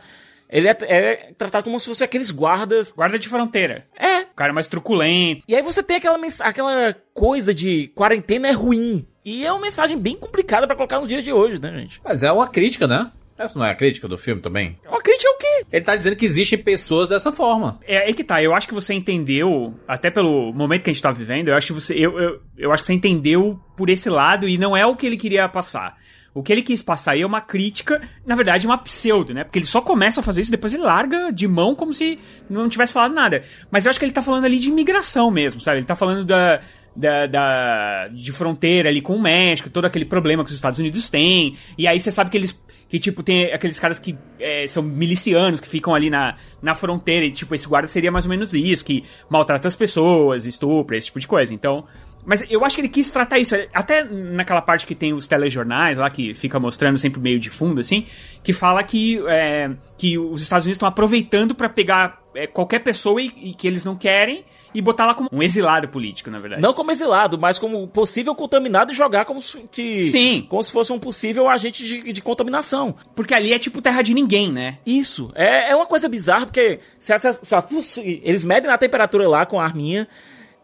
ele é, é tratado como se fosse aqueles guardas. Guarda de fronteira. É. O cara mais truculento. E aí você tem aquela, aquela coisa de quarentena é ruim. E é uma mensagem bem complicada pra colocar nos dias de hoje, né, gente? Mas é uma crítica, né? Essa não é a crítica do filme também? Uma crítica quê? Ele tá dizendo que existem pessoas dessa forma. É aí que tá. Eu acho que você entendeu, até pelo momento que a gente tá vivendo, eu acho que você. Eu, eu, eu acho que você entendeu por esse lado e não é o que ele queria passar. O que ele quis passar aí é uma crítica, na verdade, uma pseudo, né? Porque ele só começa a fazer isso, depois ele larga de mão como se não tivesse falado nada. Mas eu acho que ele tá falando ali de imigração mesmo, sabe? Ele tá falando da. Da, da- de fronteira ali com o México, todo aquele problema que os Estados Unidos têm. E aí você sabe que eles. Que, tipo, tem aqueles caras que é, são milicianos, que ficam ali na, na fronteira. E, tipo, esse guarda seria mais ou menos isso, que maltrata as pessoas, estupra, esse tipo de coisa. Então. Mas eu acho que ele quis tratar isso. Até naquela parte que tem os telejornais lá, que fica mostrando sempre meio de fundo, assim, que fala que, é, que os Estados Unidos estão aproveitando pra pegar é, qualquer pessoa e, e que eles não querem e botar lá como um exilado político, na verdade. Não como exilado, mas como possível contaminado e jogar como se, que, Sim. como se fosse um possível agente de, de contaminação. Porque ali é tipo terra de ninguém, né? Isso. É, é uma coisa bizarra, porque se, se- se- eles medem a temperatura lá com a arminha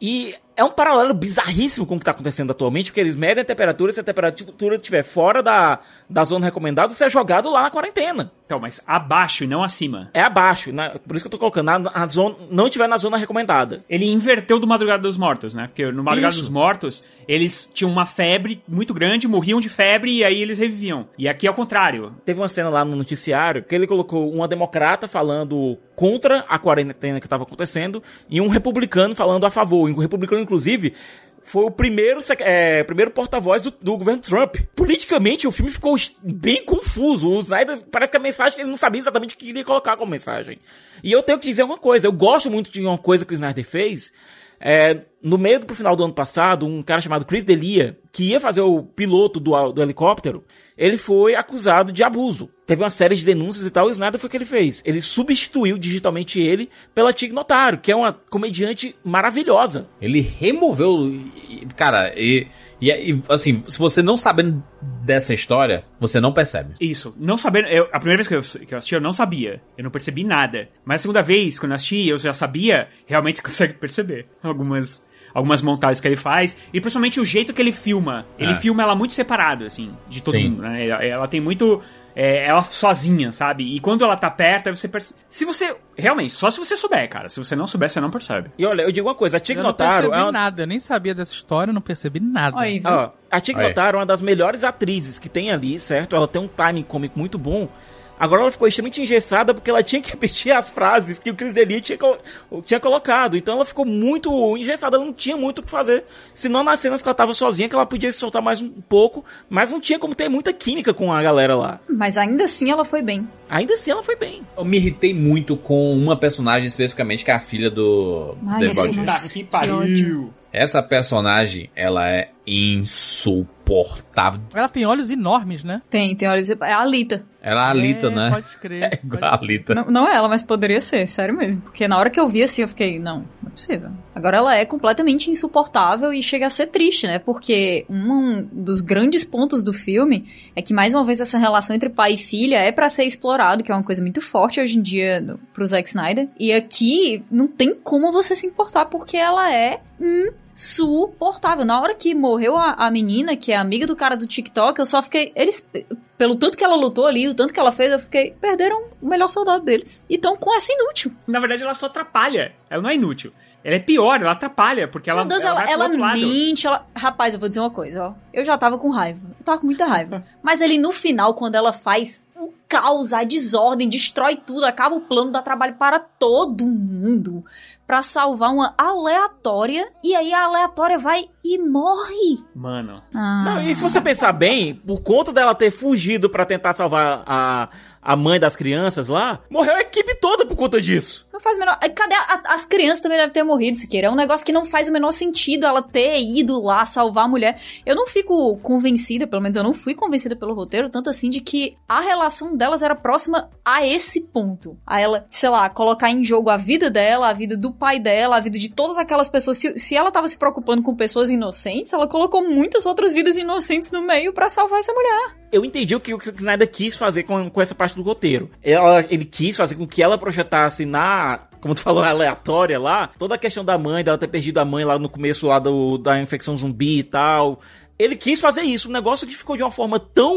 e é um paralelo bizarríssimo com o que tá acontecendo atualmente, porque eles medem a temperatura, se a temperatura estiver fora da, da zona recomendada, você é jogado lá na quarentena. Então, mas abaixo e não acima. É abaixo, na- por isso que eu tô colocando, na, na zona, não estiver na zona recomendada. Ele inverteu do Madrugada dos Mortos, né? Porque no Madrugada Isso. dos Mortos, eles tinham uma febre muito grande, morriam de febre e aí eles reviviam. E aqui é o contrário. Teve uma cena lá no noticiário que ele colocou uma democrata falando contra a quarentena que estava acontecendo e um republicano falando a favor. E o republicano, inclusive, foi o primeiro, é, primeiro porta-voz do, do governo Trump. Politicamente, o filme ficou bem confuso. O Snyder parece que a mensagem ele não sabia exatamente o que queria colocar como mensagem. E eu tenho que dizer uma coisa: eu gosto muito de uma coisa que o Snyder fez. É, no meio do final do ano passado, um cara chamado Chris Delia, que ia fazer o piloto do, do helicóptero, ele foi acusado de abuso. Teve uma série de denúncias e tal, e Snyder foi o que ele fez. Ele substituiu digitalmente ele pela Tig Notaro, que é uma comediante maravilhosa. Ele removeu. Cara, e, e, e, assim, se você não sabendo dessa história, você não percebe. Isso. Não sabendo. eu- a primeira vez que eu, que eu assisti, eu não sabia. Eu não percebi nada. Mas a segunda vez, quando eu assisti, eu já sabia. Realmente você *laughs* consegue perceber algumas. Algumas montagens que ele faz, e principalmente o jeito que ele filma. Ele É. filma ela muito separado, assim, de todo Sim. mundo, né? Ela, ela tem muito. é, ela sozinha, sabe? E quando ela tá perto, aí você percebe. Se você. Realmente, só se você souber, cara. Se você não souber, você não percebe. E olha, eu digo uma coisa: a Tig Eu não Notaro percebi é uma, nada, eu nem sabia dessa história, eu não percebi nada. Aí? Ó, a Tig. Notaro é uma das melhores atrizes que tem ali, certo? Ela tem um timing cômico muito bom. Agora ela ficou extremamente engessada porque ela tinha que repetir as frases que o Chris Delia tinha, tinha colocado. Então ela ficou muito engessada, ela não tinha muito o que fazer. Senão nas cenas que ela tava sozinha, que ela podia se soltar mais um pouco, mas não tinha como ter muita química com a galera lá. Mas ainda assim ela foi bem. Ainda assim ela foi bem. Eu me irritei muito com uma personagem especificamente, que é a filha do Ai, Deus Que pariu. Essa personagem, ela é insuportável. Ela tem olhos enormes, né? Tem, tem olhos. É a Alita. Ela é a Alita, É, né? Pode crer. *laughs* É igual a Alita. Não, não é ela, mas poderia ser, sério mesmo. Porque na hora que eu vi assim, eu fiquei, não, não é possível. Agora ela é completamente insuportável e chega a ser triste, né? Porque um dos grandes pontos do filme é que, mais uma vez, essa relação entre pai e filha é pra ser explorado, que é uma coisa muito forte hoje em dia no, pro Zack Snyder. E aqui não tem como você se importar, porque ela é insuportável. Na hora que morreu a, a menina, que é amiga do cara do TikTok, eu só fiquei. Eles. Pelo tanto que ela lutou ali, o tanto que ela fez, eu fiquei. Perderam o melhor soldado deles. E tão com essa inútil. Na verdade, ela só atrapalha. Ela não é inútil. Ela é pior, ela atrapalha, porque ela, Meu Deus, ela, ela lado. mente, ela... Rapaz, eu vou dizer uma coisa, ó. Eu já tava com raiva. Eu tava com muita raiva. Mas ali no final, quando ela faz o caos, a desordem, destrói tudo, acaba o plano, dá trabalho para todo mundo pra salvar uma aleatória. E aí a aleatória vai e morre. Mano. Ah. Não, e se você pensar bem, por conta dela ter fugido pra tentar salvar a, a mãe das crianças lá, morreu a equipe toda por conta disso. Não faz o menor. Cadê a- as crianças também devem ter morrido, Siqueira? É um negócio que não faz o menor sentido ela ter ido lá salvar a mulher. Eu não fico convencida, pelo menos eu não fui convencida pelo roteiro, tanto assim, de que a relação delas era próxima a esse ponto. A ela, sei lá, colocar em jogo a vida dela, a vida do pai dela, a vida de todas aquelas pessoas. Se, se ela tava se preocupando com pessoas inocentes, ela colocou muitas outras vidas inocentes no meio pra salvar essa mulher. Eu entendi o que o que o Snyder quis fazer com, com essa parte do roteiro. Ela, ele quis fazer com que ela projetasse na. Como tu falou, aleatória lá, toda a questão da mãe, dela ter perdido a mãe lá no começo lá do, da infecção zumbi e tal. Ele quis fazer isso, um negócio que ficou de uma forma tão.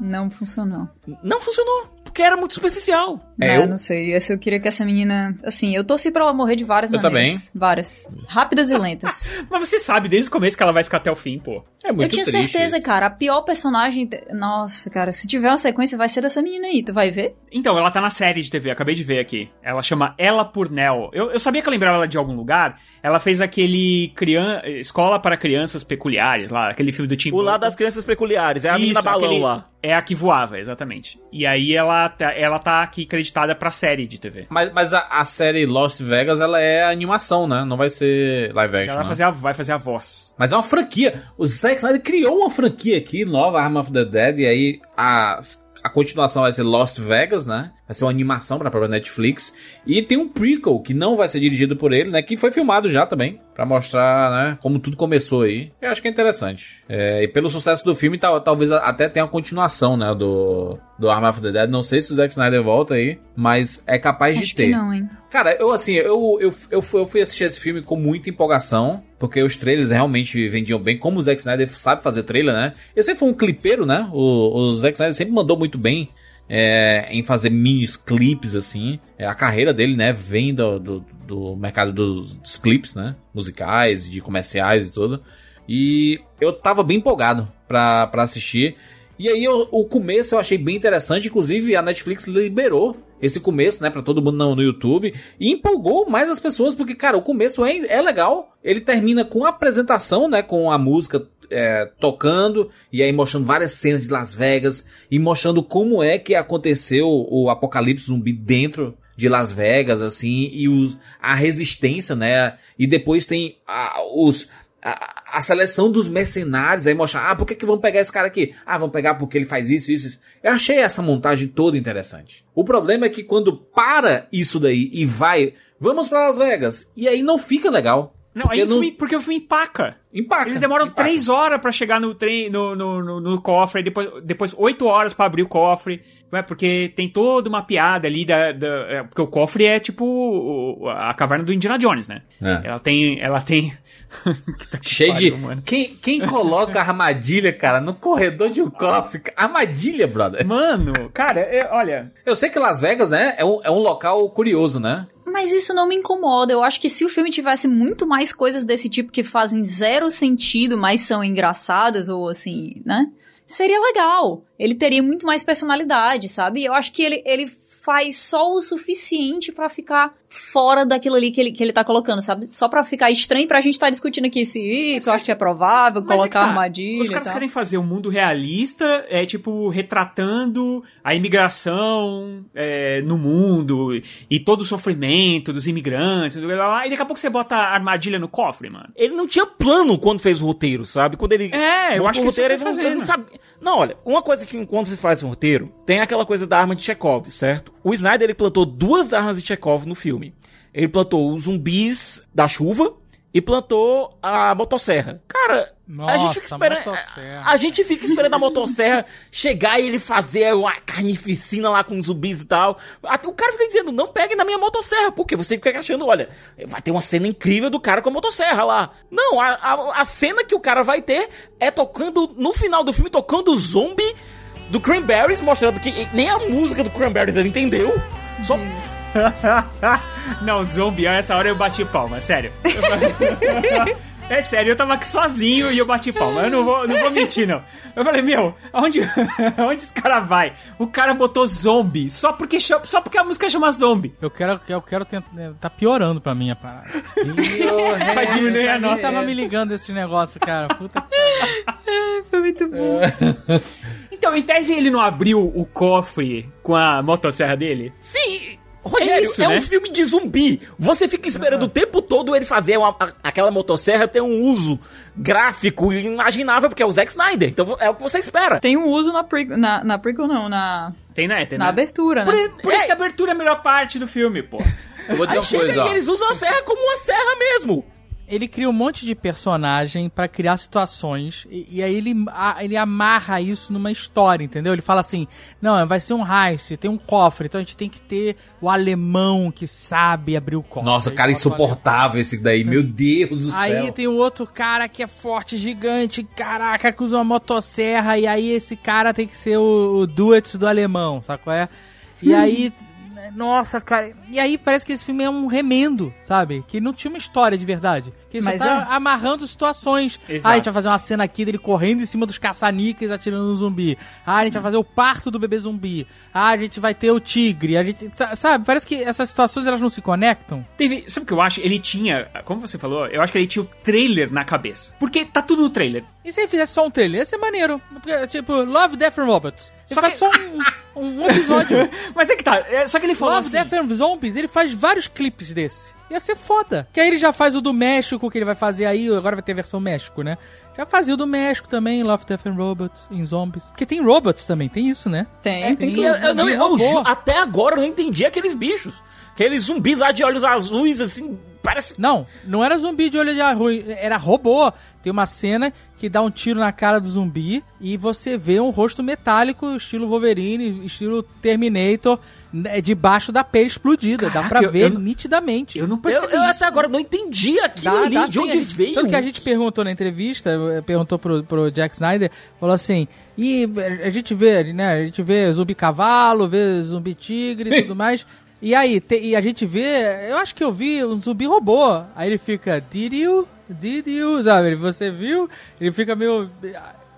Não funcionou. Não funcionou, porque era muito superficial. É, não, eu- não sei. Esse eu queria que essa menina. Assim, eu torci pra ela morrer de várias Eu maneiras. Várias. Rápidas e *laughs* lentas. Mas você sabe desde o começo que ela vai ficar até o fim, pô. É eu tinha certeza, cara. A pior personagem. Nossa, cara. Se tiver uma sequência, vai ser dessa menina aí. Tu vai ver? Então, ela tá na série de TV, acabei de ver aqui. Ela chama Ela Purnell. Eu, eu sabia que eu lembrava ela de algum lugar. Ela fez aquele crian... Escola para Crianças Peculiares lá, aquele filme do Tim O lado das crianças peculiares, é a menina Isso, balão aquele- lá. É a que voava, exatamente. E aí ela, ela tá aqui creditada pra série de TV. Mas, mas a, a série Lost Vegas, ela é animação, né? Não vai ser live action. Ela vai né? fazer, a, vai fazer a voz. Mas é uma franquia. O Zack Snyder criou uma franquia aqui, nova Arm of the Dead, e aí a, a continuação vai ser Lost Vegas, né? Vai ser uma animação pra própria Netflix. E tem um prequel que não vai ser dirigido por ele, né? Que foi filmado já também, Pra mostrar, né? Como tudo começou aí. Eu acho que é interessante. É, e pelo sucesso do filme, tal, talvez até tenha uma continuação, né? Do, do Arm of the Dead. Não sei se o Zack Snyder volta aí, mas é capaz de Acho ter. que não, hein? Cara, eu assim, eu, eu, eu, fui- eu fui assistir esse filme com muita empolgação, porque os trailers realmente vendiam bem, como o Zack Snyder sabe fazer trailer, né? Ele sempre foi um clipeiro, né? O, o Zack Snyder sempre mandou muito bem é, em fazer mini clips, assim. É, a carreira dele, né, vem do, do, do mercado dos, dos clipes, né? Musicais, de comerciais e tudo. E eu tava bem empolgado pra, assistir. E aí eu- o começo eu achei bem interessante, inclusive a Netflix liberou esse começo, né, pra todo mundo no, no YouTube e empolgou mais as pessoas, porque cara, o começo é, é legal. Ele termina com a apresentação, né, com a música é, tocando e aí mostrando várias cenas de Las Vegas e mostrando como é que aconteceu o apocalipse zumbi dentro de Las Vegas, assim, e os, a resistência, né? E depois tem a, os, a, a seleção dos mercenários, aí mostra, ah, por que, que pegar esse cara aqui? Ah, vão pegar porque ele faz isso, isso, isso. Eu achei essa montagem toda interessante. O problema é que quando para isso daí e vai, vamos pra Las Vegas, e aí não fica legal. Não, Porque aí o não- filme- porque o filme empaca. Empaca. Eles demoram empaca. três horas pra chegar no trem, no, no, no, no cofre, depois, depois oito horas pra abrir o cofre, não é? porque tem toda uma piada ali da, da é, porque o cofre é tipo o- a caverna do Indiana Jones, né? É. Ela tem, ela tem *laughs* Cheio de. mano. Quem, quem coloca armadilha, cara, no corredor de um cofre? Armadilha, brother. Mano, cara, é- olha. Eu sei que Las Vegas, né, é um, é um local curioso, né? Mas isso não me incomoda. Eu acho que se o filme tivesse muito mais coisas desse tipo que fazem zero sentido, mas são engraçadas, ou assim, né? seria legal. Ele teria muito mais personalidade, sabe? Eu acho que ele, ele faz só o suficiente pra ficar fora daquilo ali que ele, que ele tá colocando, sabe? Só pra ficar estranho pra gente estar tá discutindo aqui se isso eu acho que é provável, Mas é colocar que tá. armadilha. Os e caras tal. querem fazer um mundo realista, é tipo, retratando a imigração é, no mundo e todo o sofrimento dos imigrantes, e daqui a pouco você bota a armadilha no cofre, mano. Ele não tinha plano quando fez o roteiro, sabe? Quando ele. É, eu acho o que isso roteiro, ele, não- fazendo. ele não sabe. Não, olha, uma coisa que quando você faz um roteiro, tem aquela coisa da arma de Chekhov, certo? O Snyder ele plantou duas armas de Chekhov no filme. Ele plantou os zumbis da chuva e plantou a motosserra. Cara, a gente fica Nossa, esperando. motosserra. A gente fica esperando a motosserra chegar e ele fazer uma carnificina lá com zumbis e tal. O cara fica dizendo, não pegue na minha motosserra, porque você fica achando, olha, vai ter uma cena incrível do cara com a motosserra lá. Não, a, a, a cena que o cara vai ter é tocando, no final do filme, tocando o zombie do Cranberries, mostrando que nem a música do Cranberries ele entendeu. Só... *laughs* não, zombie, a essa hora eu bati palma, sério. *laughs* É sério, eu tava aqui sozinho e eu bati palma. Eu não vou, não vou mentir, não. Eu falei, meu, aonde, *laughs* aonde esse cara vai? O cara botou zombie só porque, chama- só porque a música chama zombie. Eu quero, eu quero tentar. né, Tá piorando pra mim a parada. Vai diminuir a Eu nota. tava me ligando esse negócio, cara. Puta que *laughs* Foi muito bom. Então, em tese, ele não abriu o cofre com a motosserra dele? Sim, Rogério, é, isso, né? um filme de zumbi. Você fica esperando o tempo todo ele fazer uma- a- aquela motosserra ter um uso gráfico inimaginável, porque é o Zack Snyder. Então é o que você espera. Tem um uso na prequel, na, na prequel não, na, Tem, né? Tem, na né? abertura, Por, né? i- por isso que a abertura é a melhor parte do filme, pô. Eu vou dizer Aí uma chega coisa, e ó. eles usam a serra como uma serra mesmo. Ele cria um monte de personagem pra criar situações e, e aí ele, a- ele amarra isso numa história, entendeu? Ele fala assim, não, vai ser um heist, tem um cofre, então a gente tem que ter o alemão que sabe abrir o cofre. Nossa, Aí cara insuportável esse daí. Meu Deus do Aí céu. tem um outro cara que é forte, gigante, caraca, que usa uma motosserra, e aí esse cara tem que ser o, o Duets do alemão, sabe qual é? E aí, nossa, cara, e aí parece que esse filme é um remendo, sabe? Que não tinha uma história de verdade. Que ele só Mas tá é. amarrando situações. Exato. Ah, a gente vai fazer uma cena aqui dele correndo em cima dos caça-níqueis atirando no zumbi. Ah, a gente vai fazer o parto do bebê zumbi. Ah, a gente vai ter o tigre. A gente, sa- sabe, parece que essas situações elas não se conectam. Teve, sabe o que eu acho? Ele tinha, como você falou, eu acho que ele tinha o trailer na cabeça. Porque tá tudo no trailer. E se ele fizesse só um trailer? Ia ser maneiro. Porque, tipo, Love, Death and Robots. Ele Só faz que- só um, um episódio. *laughs* Mas é que tá, é, só que ele falou Love, assim... Death and Zombies, ele faz vários clipes desse. Ia ser foda. Que aí ele já faz o do México, que ele vai fazer aí, agora vai ter a versão México, né? Já fazia o do México também, Love, Death and Robots, em Zombies. Porque tem robots também, tem isso, né? Tem, tem tem tudo. Eu, eu não, eu até agora eu não entendi aqueles bichos. Aqueles zumbis lá de olhos azuis, assim, parece. Não, não era zumbi de olho de arroz, era robô. Tem uma cena que dá um tiro na cara do zumbi e você vê um rosto metálico, estilo Wolverine, estilo Terminator, né, debaixo da pele explodida. dá Caraca, pra eu- ver eu nitidamente. Eu não Eu, percebi eu isso. até agora não entendi aquilo Dá, ali, dá de sim, onde a gente- veio. Tanto que a gente perguntou na entrevista, eh, perguntou pro, pro Jack Snyder, falou assim, e a gente vê, né, a gente vê zumbi cavalo, vê zumbi tigre e *laughs* tudo mais, e aí, te- e a gente vê, eu acho que eu vi um zumbi robô, aí ele fica, did you, did you, sabe, você viu? Ele fica meio...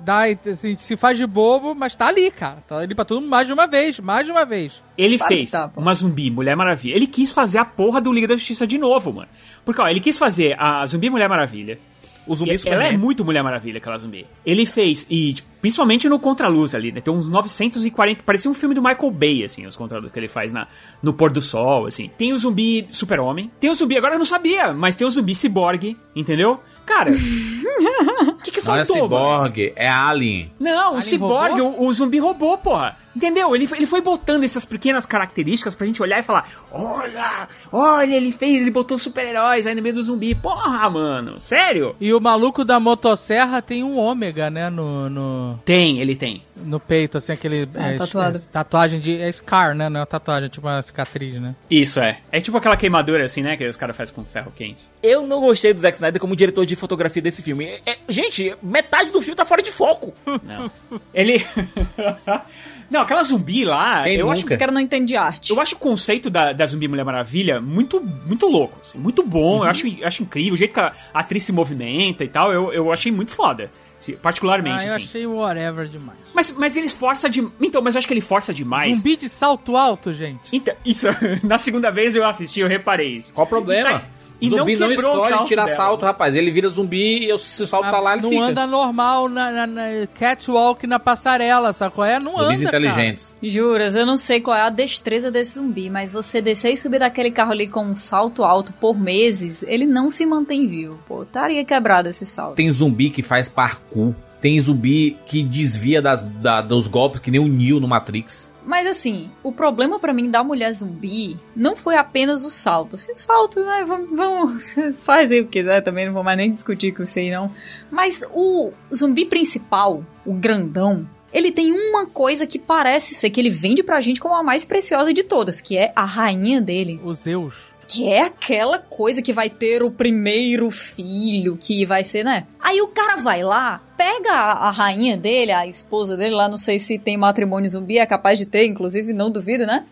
Dá, assim, se faz de bobo, mas tá ali, cara. Tá ali pra todo mundo mais de uma vez, mais de uma vez. Ele Claro fez tá, uma zumbi Mulher Maravilha. Ele quis fazer a porra do Liga da Justiça de novo, mano. Porque, ó, ele quis fazer a zumbi Mulher Maravilha. O zumbi E ela é muito Mulher Maravilha, aquela zumbi. Ele fez, e tipo, principalmente no Contraluz ali, né? Tem uns 940. Parecia um filme do Michael Bay, assim, os contraluz que ele faz na, no pôr do sol, assim. Tem o zumbi Super-Homem. Tem o zumbi, agora eu não sabia, mas tem o zumbi Cyborg, entendeu? Cara, *laughs* o *laughs* que, que Não é faltou? Cyborg, é Alien. Não, o Cyborg, o, o zumbi robô, porra. Entendeu? Ele, foi- ele foi botando essas pequenas características pra gente olhar e falar: Olha, olha, ele fez, ele botou super-heróis aí no meio do zumbi. Porra, mano, sério? E o maluco da motosserra tem um ômega, né, no... no... Tem, ele tem. no peito, assim, aquele. Ah, é, tatuado. é, tatuagem de. É scar, né? Não é uma tatuagem, é tipo uma cicatriz, né? Isso é. É tipo aquela queimadura assim, né? Que os caras fazem com ferro quente. Eu não gostei do Zack Snyder como diretor de fotografia desse filme. É- é- gente, metade do filme tá fora de foco. Não. Ele. *laughs* não, aquela zumbi lá, Quem eu nunca? acho Esse cara não entende arte. Eu acho o conceito da, da Zumbi Mulher Maravilha muito, muito louco, assim, muito bom. Uhum. Eu acho, eu acho incrível. O jeito que a atriz se movimenta e tal, eu, eu achei muito foda. particularmente, Ah, eu assim. achei whatever demais. Mas, mas eles força de. Então, mas eu acho que ele força demais. Zumbi de salto alto, gente. Então, isso, *laughs* na segunda vez eu assisti, eu reparei isso. Qual o problema? E o zumbi não não, escolhe salto tirar dela. salto, rapaz. Ele vira zumbi e se o salto tá lá, ele não fica. anda normal na, na, na catwalk na passarela, sacou? É, não Zumbis anda, inteligentes. Juras, eu não sei qual é a destreza desse zumbi, mas você descer e subir daquele carro ali com um salto alto por meses, ele não se mantém vivo. Pô, estaria quebrado esse salto. Tem zumbi que faz parkour. Tem zumbi que desvia das, da- dos golpes, que nem o Neo no Matrix. Mas assim, o problema pra mim da mulher zumbi não foi apenas o salto. Se o salto, né, vamos, vamos *laughs* faz aí o que quiser também, não vou mais nem discutir com isso aí não. Mas o zumbi principal, o grandão, ele tem uma coisa que parece ser que ele vende pra gente como a mais preciosa de todas, que é a rainha dele. O Zeus. Que é aquela coisa que vai ter o primeiro filho, que vai ser, né? Aí o cara vai lá, pega a, a rainha dele, a esposa dele, lá não sei se tem matrimônio zumbi, é capaz de ter, inclusive, não duvido, né?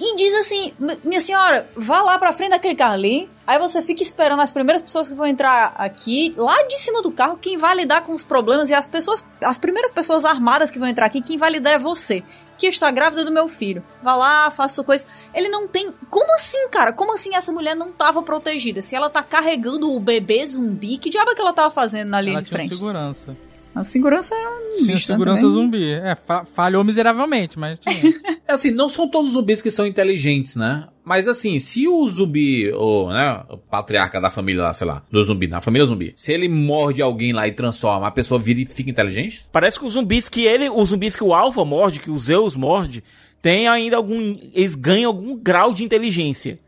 E diz assim, "M- minha senhora, vá lá pra frente daquele carro ali, aí você fica esperando as primeiras pessoas que vão entrar aqui, lá de cima do carro, quem vai lidar com os problemas e as pessoas, as primeiras pessoas armadas que vão entrar aqui, quem vai lidar é você, que está grávida do meu filho. Vá lá, faça sua coisa. Ele não tem. Como assim, cara? Como assim essa mulher não tava protegida? Se ela tá carregando o bebê zumbi, que diabo é que ela tava fazendo na linha Ela de tinha frente? segurança. A segurança era um Tinha bicho, né, segurança também. zumbi. É, fa- falhou miseravelmente, mas tinha. *laughs* É assim, não são todos zumbis que são inteligentes, né? Mas assim, se o zumbi, ou, né, o patriarca da família lá, sei lá, do zumbi, na família zumbi, se ele morde alguém lá e transforma, a pessoa vira e fica inteligente? Parece que os zumbis que ele, os zumbis que o Alpha morde, que o Zeus morde, tem ainda algum. Eles ganham algum grau de inteligência.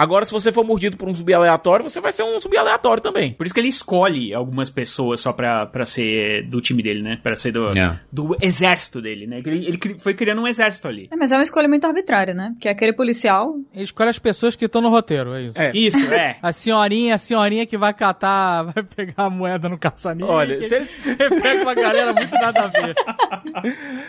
Agora, se você for mordido por um zumbi aleatório, você vai ser um zumbi aleatório também. Por isso que ele escolhe algumas pessoas só pra, pra ser do time dele, né? Pra ser do, É. do exército dele, né? Ele, ele foi criando um exército ali. É, mas é uma escolha muito arbitrária, né? Porque aquele policial. Ele escolhe as pessoas que estão no roteiro, é isso. É. Isso, é. *laughs* A senhorinha, a senhorinha que vai catar, *laughs* vai pegar a moeda no caçanique. Olha, se eles- *laughs* Pega uma galera muito nada a ver.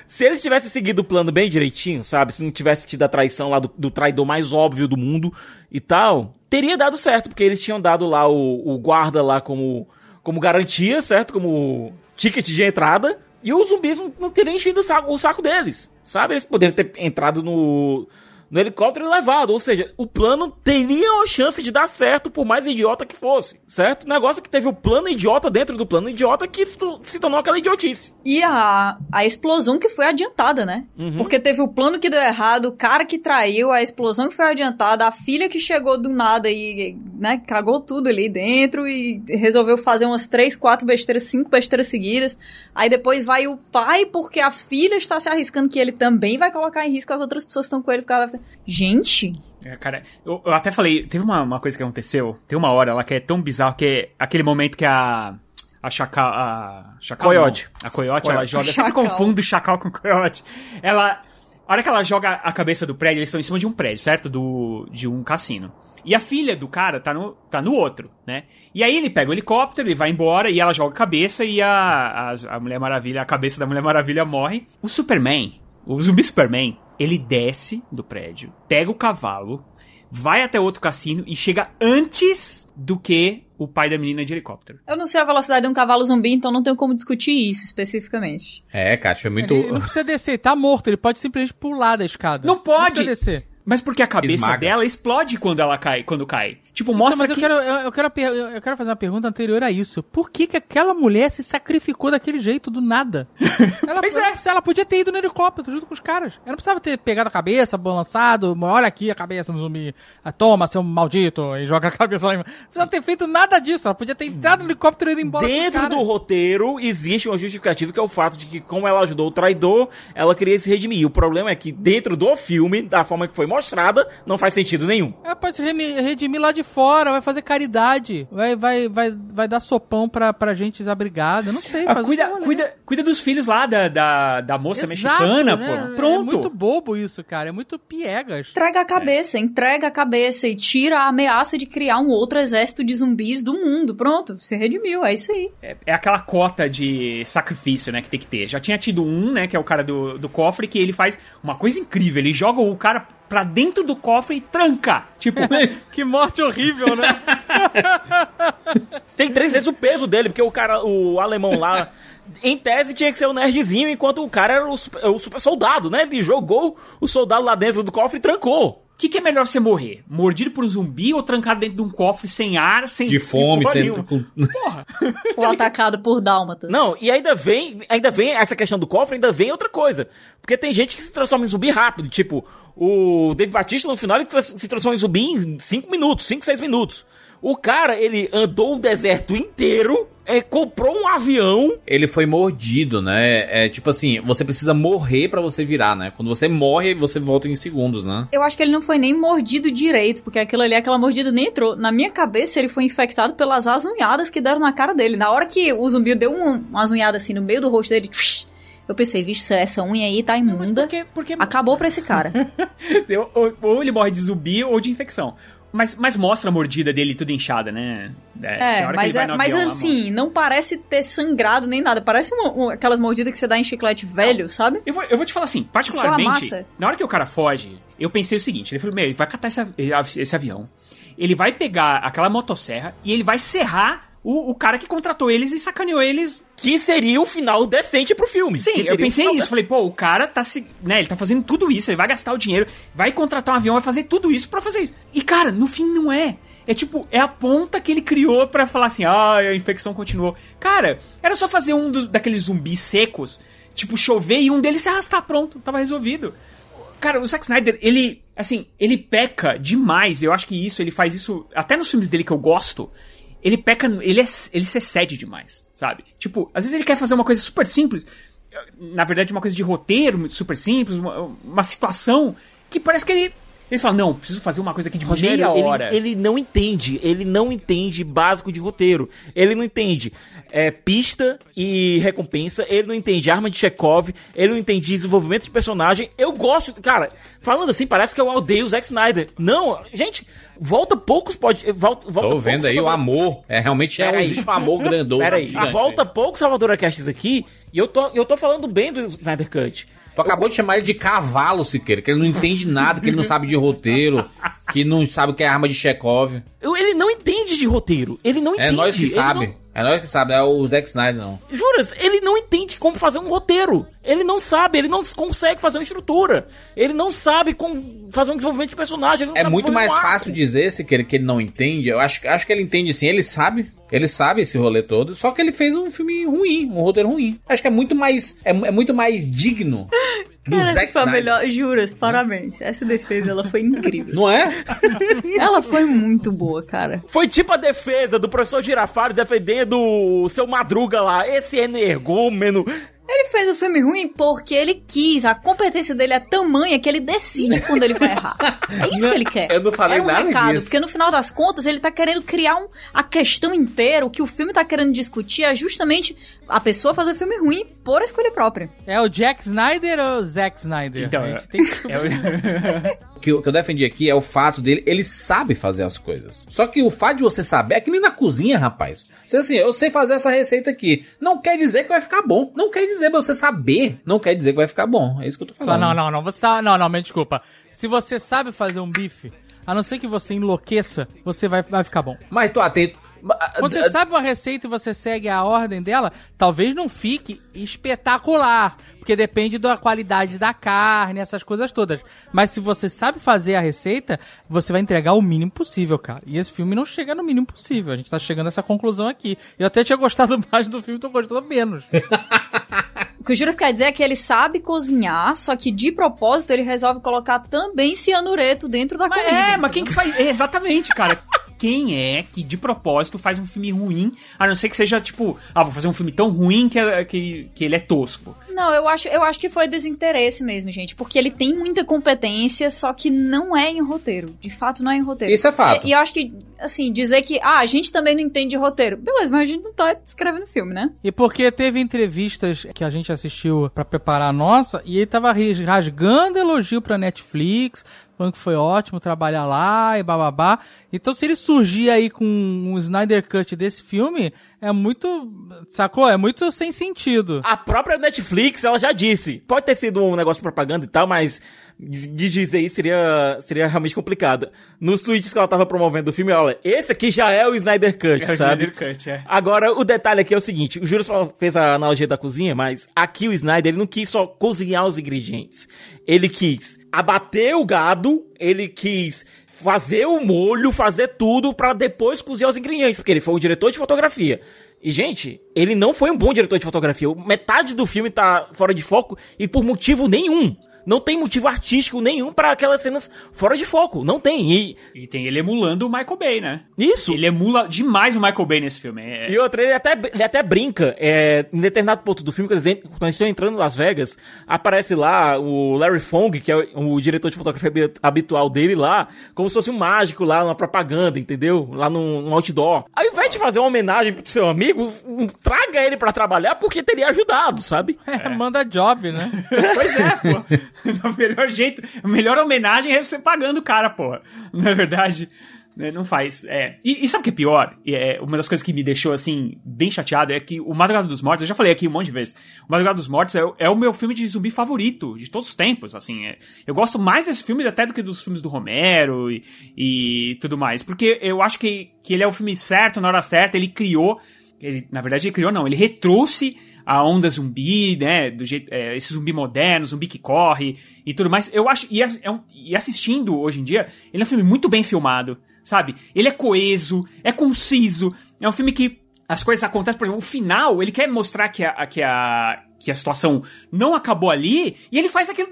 Se eles tivessem seguido o plano bem direitinho, sabe? Se não tivesse tido a traição lá do, do traidor mais óbvio do mundo e tal, teria dado certo, porque eles tinham dado lá o, o guarda lá como, como garantia, certo? Como ticket de entrada. E os zumbis não, não teriam enchido o saco, o saco deles, sabe? Eles poderiam ter entrado no, no helicóptero e levado. Ou seja, o plano teria uma chance de dar certo, por mais idiota que fosse, certo? O negócio é que teve o plano idiota dentro do plano idiota que se tornou aquela idiotice. E a, a explosão que foi adiantada, né? Uhum. Porque teve o plano que deu errado, o cara que traiu, a explosão que foi adiantada, a filha que chegou do nada e, né, cagou tudo ali dentro e resolveu fazer umas três, quatro besteiras, cinco besteiras seguidas. Aí depois vai o pai, porque a filha está se arriscando que ele também vai colocar em risco as outras pessoas que estão com ele por causa da... Gente, É, cara, eu, eu até falei, teve uma, uma coisa que aconteceu, tem uma hora lá que é tão bizarro que é aquele momento que a. A chacal. A. Chacal. Coiote. não. A coiote, ela joga. Eu sempre confundo chacal com coiote. Ela. A hora que ela joga a cabeça do prédio, eles estão em cima de um prédio, certo? Do, de um cassino. E a filha do cara tá no, tá no outro, né? E aí ele pega o helicóptero, ele vai embora e ela joga a cabeça e a, a, a Mulher Maravilha, a cabeça da Mulher Maravilha morre. O Superman, o zumbi Superman, ele desce do prédio, pega o cavalo, vai até outro cassino e chega antes do que o pai da menina de helicóptero. eu não sei a velocidade de um cavalo zumbi, então não tenho como discutir isso especificamente. É, Kátia, foi muito. Ele não precisa descer, tá morto, ele pode simplesmente pular da escada. Não pode! precisa descer. Mas porque a cabeça Esmaga. dela explode quando ela cai, quando cai. Tipo, Então, mostra mas eu que quero, eu, eu quero, eu eu quero fazer uma pergunta anterior a isso. Por que, que aquela mulher se sacrificou daquele jeito, do nada? *laughs* Ela, Pois ela, é. ela podia ter ido no helicóptero junto com os caras. Ela não precisava ter pegado a cabeça, balançado, olha aqui a cabeça no zumbi. Ah, toma, seu maldito, e joga a *laughs* cabeça lá em Não precisava ter feito nada disso. Ela podia ter entrado no helicóptero e ido embora Dentro do roteiro existe uma justificativa que é o fato de que, como ela ajudou o traidor, ela queria se redimir. O problema é que dentro do filme, da forma que foi mostrada, não faz sentido nenhum. É, pode se redimir lá de fora, vai fazer caridade, vai, vai, vai, vai dar sopão pra, pra gente desabrigada, não sei. Ah, cuida, cuida, cuida dos filhos lá da, da, da moça Exato, mexicana, né? pô. É Pronto. muito bobo isso, cara, é muito piegas. Entrega a cabeça, entrega a cabeça e tira a ameaça de criar um outro exército de zumbis do mundo. Pronto, se redimiu, é isso aí. É, é aquela cota de sacrifício, né, que tem que ter. Já tinha tido um, né, que é o cara do, do cofre, que ele faz uma coisa incrível. Ele joga o cara pra dentro do cofre e tranca. Tipo, *laughs* que morte horrível, né? *laughs* Tem três vezes o peso dele, porque o cara, o alemão lá, em tese tinha que ser o nerdzinho, enquanto o cara era o super, o super soldado, né? Ele jogou o soldado lá dentro do cofre e trancou. O que, que é melhor você morrer? Mordido por um zumbi ou trancado dentro de um cofre sem ar, sem De fome, porra sem... com- *laughs* Ou atacado por dálmatas. Não, e ainda vem, ainda vem essa questão do cofre, ainda vem outra coisa. Porque tem gente que se transforma em zumbi rápido, tipo, o Dave Batista no final ele tra- se transforma em zumbi em 5 minutos, 5, 6 minutos. O cara, ele andou o deserto inteiro, é, comprou um avião. Ele foi mordido, né? É tipo assim, você precisa morrer pra você virar, né? Quando você morre, você volta em segundos, né? Eu acho que ele não foi nem mordido direito, porque aquilo ali, aquela mordida nem entrou. Na minha cabeça, ele foi infectado pelas azunhadas que deram na cara dele. Na hora que o zumbi deu um, uma azunhada assim no meio do rosto dele, tsh, eu pensei, vixe, essa unha aí tá imunda. porque... Acabou pra esse cara. *laughs* ou, ou ele morre de zumbi ou de infecção. Mas, mas mostra a mordida dele tudo inchada, né? É, hora que mas, é, mas avião assim, não parece ter sangrado nem nada. Parece uma- uma- aquelas mordidas que você dá em chiclete velho, sabe? Eu vou, eu vou te falar assim, a particularmente, na hora que o cara foge, eu pensei o seguinte, ele falou, meu, ele vai catar esse, esse avião, ele vai pegar aquela motosserra e ele vai serrar o, o cara que contratou eles e sacaneou eles. Que seria um final decente pro filme. Sim, eu um pensei final isso. Falei, pô, o cara tá se. Né, ele tá fazendo tudo isso, ele vai gastar o dinheiro, vai contratar um avião, vai fazer tudo isso pra fazer isso. E, cara, no fim não é. É tipo, é a ponta que ele criou pra falar assim, ah, a infecção continuou. Cara, era só fazer um dos, daqueles zumbis secos, tipo, chover e um deles se arrastar, pronto, tava resolvido. Cara, o Zack Snyder, ele, assim, ele peca demais. Eu acho que isso, ele faz isso, até nos filmes dele que eu gosto, ele peca, ele, é, ele se excede demais, sabe? Tipo, às vezes ele quer fazer uma coisa super simples, na verdade uma coisa de roteiro super simples, uma, uma situação que parece que ele, ele fala, não, preciso fazer uma coisa aqui de Rogério, meia ele- hora. Ele, não entende, ele não entende básico de roteiro. Ele não entende é, pista e recompensa, ele não entende arma de Chekhov, ele não entende desenvolvimento de personagem. Eu gosto, cara, falando assim, parece que eu odeio o Zack Snyder. Não, gente, volta poucos pode, volta, volta Tô vendo aí o Salvador- amor. É, realmente é, existe um amor grandão. Peraí, volta poucos Salvador Casts aqui e eu tô, eu tô falando bem do Snyder Cut. Tu acabou de chamar ele de cavalo, Siqueira, que ele não entende nada, que ele não sabe de roteiro, que não sabe o que é arma de Chekhov. Ele não entende de roteiro. Ele não É entende. nós que ele sabe. não- É nós que sabe, é o Zack Snyder, não. Juras, ele não entende como fazer um roteiro. Ele não sabe, ele não consegue fazer uma estrutura. Ele não sabe como fazer um desenvolvimento de personagem. ele É muito um mais arco. fácil dizer, Siqueira, que ele não entende. Eu acho, acho que ele entende sim, ele sabe. Ele sabe esse rolê todo. Só que ele fez um filme ruim, um roteiro ruim. Acho que é muito mais. É, é muito mais digno *laughs* do Cara, Zack foi a Snyder. melhor, juras, parabéns. Essa defesa, ela foi incrível. Não é? *laughs* ela foi muito boa, cara. Foi tipo a defesa do professor Girafales defendendo o seu Madruga lá. Esse energúmeno. Ele fez o filme ruim porque ele quis. A competência dele é tamanha que ele decide *laughs* quando ele vai errar. É isso Não, que ele quer. eu não falei é um nada recado, disso. porque no final das contas ele tá querendo criar um, a questão inteira. O que o filme tá querendo discutir é justamente a pessoa fazer filme ruim por escolha própria. É o Jack Snyder ou o Zack Snyder? Então, a gente tem que descobrir. O *laughs* que, eu- que eu defendi aqui é o fato dele, ele sabe fazer as coisas. Só que o fato de você saber, é que nem na cozinha, rapaz. Você assim, eu sei fazer essa receita aqui. Não quer dizer que vai ficar bom. Não quer dizer, você saber, não quer dizer que vai ficar bom. É isso que eu tô falando. não, não, não. Você tá. Não, não, me desculpa. Se você sabe fazer um bife, a não ser que você enlouqueça, você vai, vai ficar bom. Mas tu atento. Você sabe uma receita e você segue a ordem dela, talvez não fique espetacular, porque depende da qualidade da carne, essas coisas todas. Mas se você sabe fazer a receita, você vai entregar o mínimo possível, cara. E esse filme não chega no mínimo possível. A gente tá chegando a essa conclusão aqui. Eu até tinha gostado *laughs* mais do filme, tô gostando menos. *laughs* O que o Juras quer dizer é que ele sabe cozinhar, só que de propósito ele resolve colocar também cianureto dentro da comida. É, mas quem que faz. é, exatamente, cara. *laughs* quem é que de propósito faz um filme ruim, a não ser que seja tipo, ah, vou fazer um filme tão ruim que, é- que, que ele é tosco. Não, eu acho, eu acho que foi desinteresse mesmo, gente. Porque ele tem muita competência, só que não é em roteiro. De fato, não é em roteiro. Isso é fato. E, e eu acho que, assim, dizer que, ah, a gente também não entende de roteiro. Beleza, mas a gente não tá escrevendo filme, né? E porque teve entrevistas que a gente assistiu pra preparar a nossa, e ele tava rasgando elogio pra Netflix, falando que foi ótimo trabalhar lá e bababá. Então se ele surgir aí com um Snyder Cut desse filme, é muito, sacou? É muito sem sentido. A própria Netflix, ela já disse. Pode ter sido um negócio de propaganda e tal, mas de dizer isso seria, seria realmente complicado. Nos tweets que ela tava promovendo o filme, olha, esse aqui já é o Snyder Cut, É o sabe? Snyder Cut, é. Agora, o detalhe aqui é o seguinte, o Júlio só fez a analogia da cozinha, mas aqui o Snyder, ele não quis só cozinhar os ingredientes. Ele quis abater o gado, ele quis fazer o molho, fazer tudo pra depois cozinhar os ingredientes, porque ele foi um diretor de fotografia. E, gente, ele não foi um bom diretor de fotografia. Metade do filme tá fora de foco e por motivo nenhum. Não tem motivo artístico nenhum pra aquelas cenas fora de foco. Não tem. E, E tem ele emulando o Michael Bay, né? Isso. Ele emula demais o Michael Bay nesse filme. É- E outra, ele até, ele até brinca, é, em determinado ponto do filme, quando eles, quando eles estão entrando em Las Vegas, aparece lá o Larry Fong, que é o, o diretor de fotografia habi- habitual dele lá, como se fosse um mágico lá, numa propaganda, entendeu? Lá num, num outdoor. Ao invés de fazer uma homenagem pro seu amigo, traga ele pra trabalhar, porque teria ajudado, sabe? É, *laughs* manda job, né? Pois é, pô. *laughs* o melhor jeito, a melhor homenagem é você pagando o cara, pô. Não é verdade? Né, Não faz. É. E, e sabe o que é pior? É, uma das coisas que me deixou, assim, bem chateado é que o Madrugada dos Mortos, eu já falei aqui um monte de vezes, o Madrugada dos Mortos é, o- é o meu filme de zumbi favorito de todos os tempos, assim. é. eu gosto mais desse filme até do que dos filmes do Romero e, e tudo mais. Porque eu acho que, que ele é o filme certo, na hora certa, ele criou. ele- na verdade, ele criou, não, ele retrouxe a onda zumbi, né? Do jeito, é, esse zumbi moderno, zumbi que corre e tudo mais. Eu acho. E, é- é um- e assistindo hoje em dia, ele é um filme muito bem filmado, sabe? Ele é coeso, é conciso, é um filme que as coisas acontecem, por exemplo, o final, ele quer mostrar que a, que a, que a situação não acabou ali, e ele faz aquilo,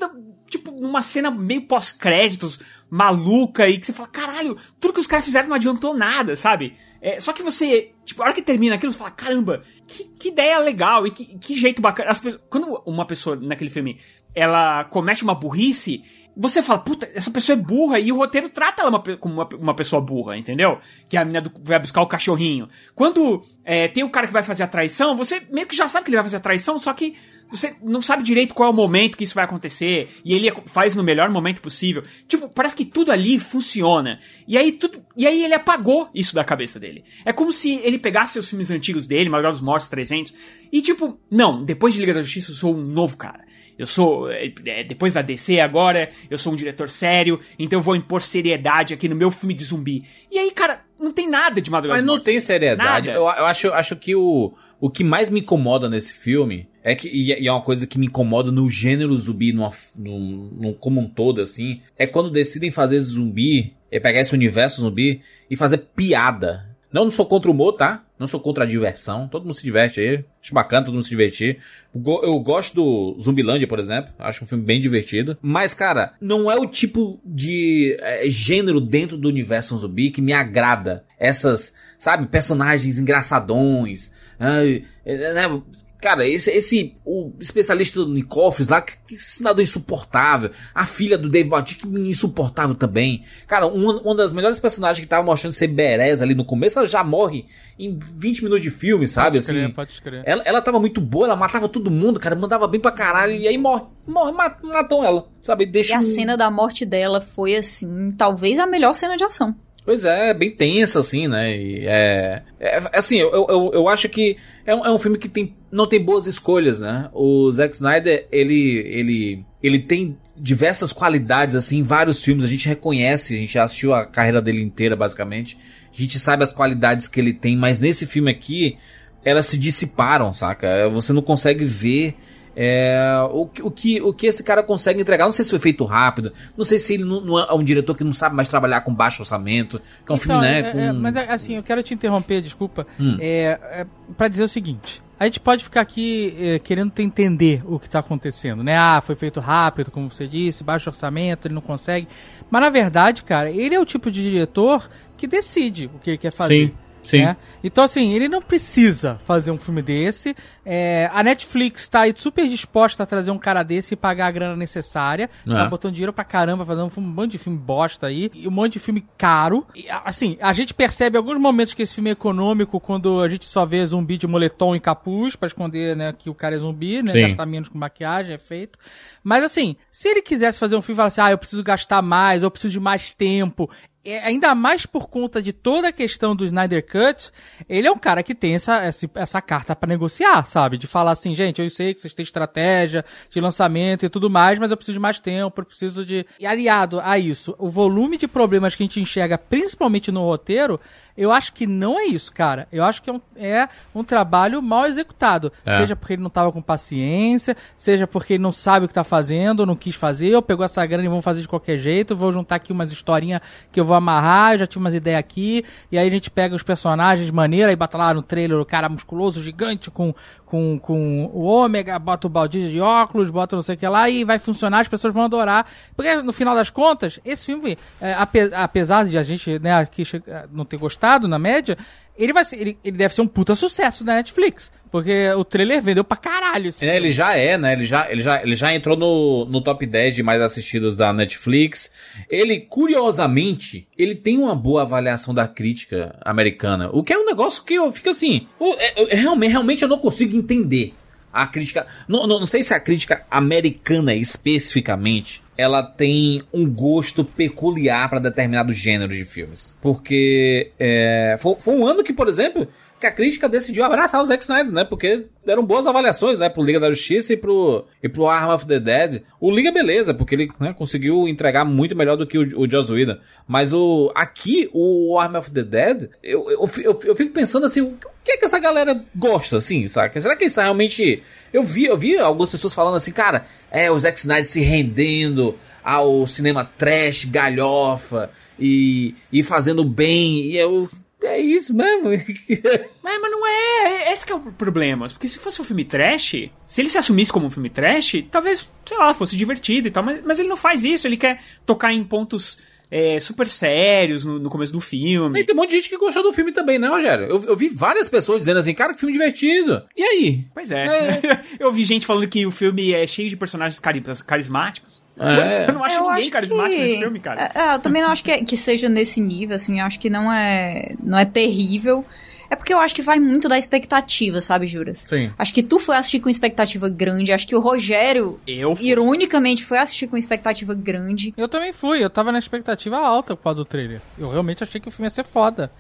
tipo, numa cena meio pós-créditos, maluca, e que você fala, caralho, tudo que os caras fizeram não adiantou nada, sabe? É, só que você, tipo, a hora que termina aquilo, você fala, caramba, que, que ideia legal, e que, que jeito bacana. As pe- quando uma pessoa naquele filme, ela comete uma burrice, você fala, puta, essa pessoa é burra, e o roteiro trata ela uma como uma, uma pessoa burra, entendeu? Que a menina do- vai buscar o cachorrinho. Quando é, tem o cara que vai fazer a traição, você meio que já sabe que ele vai fazer a traição, só que você não sabe direito qual é o momento que isso vai acontecer, e ele faz no melhor momento possível. Tipo, parece que tudo ali funciona. E aí tudo, e aí ele apagou isso da cabeça dele. É como se ele pegasse os filmes antigos dele, Madrugada dos Mortos 300, e tipo, não, depois de Liga da Justiça eu sou um novo cara. Eu sou, é, é, depois da DC agora, eu sou um diretor sério, então eu vou impor seriedade aqui no meu filme de zumbi. E aí, cara, não tem nada de Madrugada Mas não Mortos. tem seriedade. Eu, eu acho, acho que o, o que mais me incomoda nesse filme é que, e é- e é uma coisa que me incomoda no gênero zumbi, numa, num, num- como um todo, assim, é quando decidem fazer zumbi, é pegar esse universo zumbi e fazer piada. Não, não sou contra o humor, tá? Não sou contra a diversão. Todo mundo se diverte aí. Acho bacana todo mundo se divertir. Eu gosto do Zumbilândia, por exemplo. Acho um filme bem divertido. Mas, cara, não é o tipo de é, gênero dentro do universo zumbi que me agrada. Essas, sabe, personagens engraçadões. ai, é, né, Cara, esse, esse o especialista do Nicoffs lá, que, que cidadão insuportável. A filha do Dave Bautista, insuportável também. Cara, uma, uma das melhores personagens que tava mostrando ser Berez ali no começo, ela já morre em 20 minutos de filme, sabe? Pode escrever, assim, pode escrever. ela, ela tava muito boa, ela matava todo mundo, cara, mandava bem pra caralho, e aí morre. Morre, mat- matam ela, sabe? E Deixa a um- cena da morte dela foi, assim, talvez a melhor cena de ação. Pois é, bem tensa, assim, né? E é, é- assim, eu, eu, eu acho que é um, é um filme que tem, não tem boas escolhas, né? O Zack Snyder, ele, ele, ele tem diversas qualidades, assim, em vários filmes. A gente reconhece, a gente já assistiu a carreira dele inteira, basicamente. A gente sabe as qualidades que ele tem, mas nesse filme aqui, elas se dissiparam, saca? Você não consegue ver é, o, que- o, que, o que esse cara consegue entregar. Não sei se foi feito rápido, não sei se ele não, não é um diretor que não sabe mais trabalhar com baixo orçamento, que é um filme, né? é- com... é, mas é, assim, eu quero te interromper, desculpa. Hum. É, é, pra dizer o seguinte: a gente pode ficar aqui eh, querendo entender o que está acontecendo, né? Ah, foi feito rápido, como você disse, baixo orçamento, ele não consegue. Mas na verdade, cara, ele é o tipo de diretor que decide o que ele quer fazer. Sim. Sim. Né? Então, assim, ele não precisa fazer um filme desse. É, a Netflix tá aí super disposta a trazer um cara desse e pagar a grana necessária. É. Tá botando dinheiro pra caramba, fazendo um, um monte de filme bosta aí. E um monte de filme caro. E, assim, a gente percebe alguns momentos que esse filme é econômico quando a gente só vê zumbi de moletom e capuz pra esconder, né, que o cara é zumbi, né? Sim. Gastar menos com maquiagem, efeito. Mas assim, se ele quisesse fazer um filme e falasse, ah, eu preciso gastar mais, eu preciso de mais tempo, é, ainda mais por conta de toda a questão do Snyder Cut, ele é um cara que tem essa, essa, essa carta pra negociar, sabe? De falar assim, gente, eu sei que vocês têm estratégia de lançamento e tudo mais, mas eu preciso de mais tempo, eu preciso de. E aliado a isso, o volume de problemas que a gente enxerga, principalmente no roteiro, eu acho que não é isso, cara. Eu acho que é um, é um trabalho mal executado. É. Seja porque ele não tava com paciência, seja porque ele não sabe o que tá fazendo, ou não quis fazer, ou pegou essa grana e vão fazer de qualquer jeito, vou juntar aqui umas historinhas que eu vou amarrar, já tinha umas ideias aqui, e aí a gente pega os personagens maneira e bota lá no trailer o cara musculoso, gigante, com, com, com o ômega, bota o baldinho de óculos, bota não sei o que lá, e vai funcionar, as pessoas vão adorar. Porque no final das contas, esse filme, é, ape- apesar de a gente né, aqui che- não ter gostado na média, ele vai ser, ele, ele deve ser um puta sucesso da Netflix. Porque o trailer vendeu pra caralho esse É, ele já é, né? Ele já, ele já, ele já entrou no, no top 10 de mais assistidos da Netflix. Ele, curiosamente, ele tem uma boa avaliação da crítica americana. O que é um negócio que eu fico assim. é- é- realmente, realmente eu não consigo entender. A crítica. Não, não, não sei se a crítica americana especificamente ela tem um gosto peculiar para determinados gêneros de filmes. Porque é, foi, foi um ano que, por exemplo, que a crítica decidiu abraçar o Zack Snyder, né? Porque deram boas avaliações, né? Pro Liga da Justiça e pro, e pro Arm of the Dead. O Liga, beleza, porque ele né, conseguiu entregar muito melhor do que o, o Joss Whedon. Mas o, aqui, o Arm of the Dead, eu, eu, eu, eu fico pensando assim, o que é que essa galera gosta, assim, saca? Será que isso realmente... Eu vi, eu vi algumas pessoas falando assim, cara, é, o Zack Snyder se rendendo ao cinema trash, galhofa, e, e fazendo bem, e eu... É isso mesmo. Mas, *laughs* mas não é. Esse que é o problema. Porque se fosse um filme trash, se ele se assumisse como um filme trash, talvez, sei lá, fosse divertido e tal. Mas, mas ele não faz isso. Ele quer tocar em pontos é, super sérios no, no começo do filme. E tem um monte de gente que gostou do filme também, né, Rogério? Eu, eu vi várias pessoas dizendo assim, cara, que filme divertido. E aí? Pois é. *laughs* Eu vi gente falando que o filme é cheio de personagens cari- carismáticos. É. Eu não acho Eu ninguém acho carismático que- nesse filme, cara. É, é, eu também não acho que, é- que seja nesse nível, assim, eu acho que não é, não é terrível. É porque eu acho que vai muito da expectativa, sabe, Juras? Sim. Acho que tu foi assistir com expectativa grande, acho que o Rogério, Eu fui. ironicamente, foi assistir com expectativa grande. Eu também fui, eu tava na expectativa alta por causa do trailer. Eu realmente achei que o filme ia ser foda.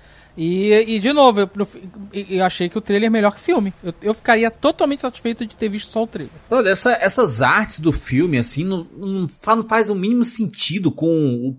E, e de novo, eu, eu- achei que o trailer é melhor que o filme. Eu, eu ficaria totalmente satisfeito de ter visto só o trailer. Brother, essa- essas artes do filme, assim, não, não fa- não faz o mínimo sentido com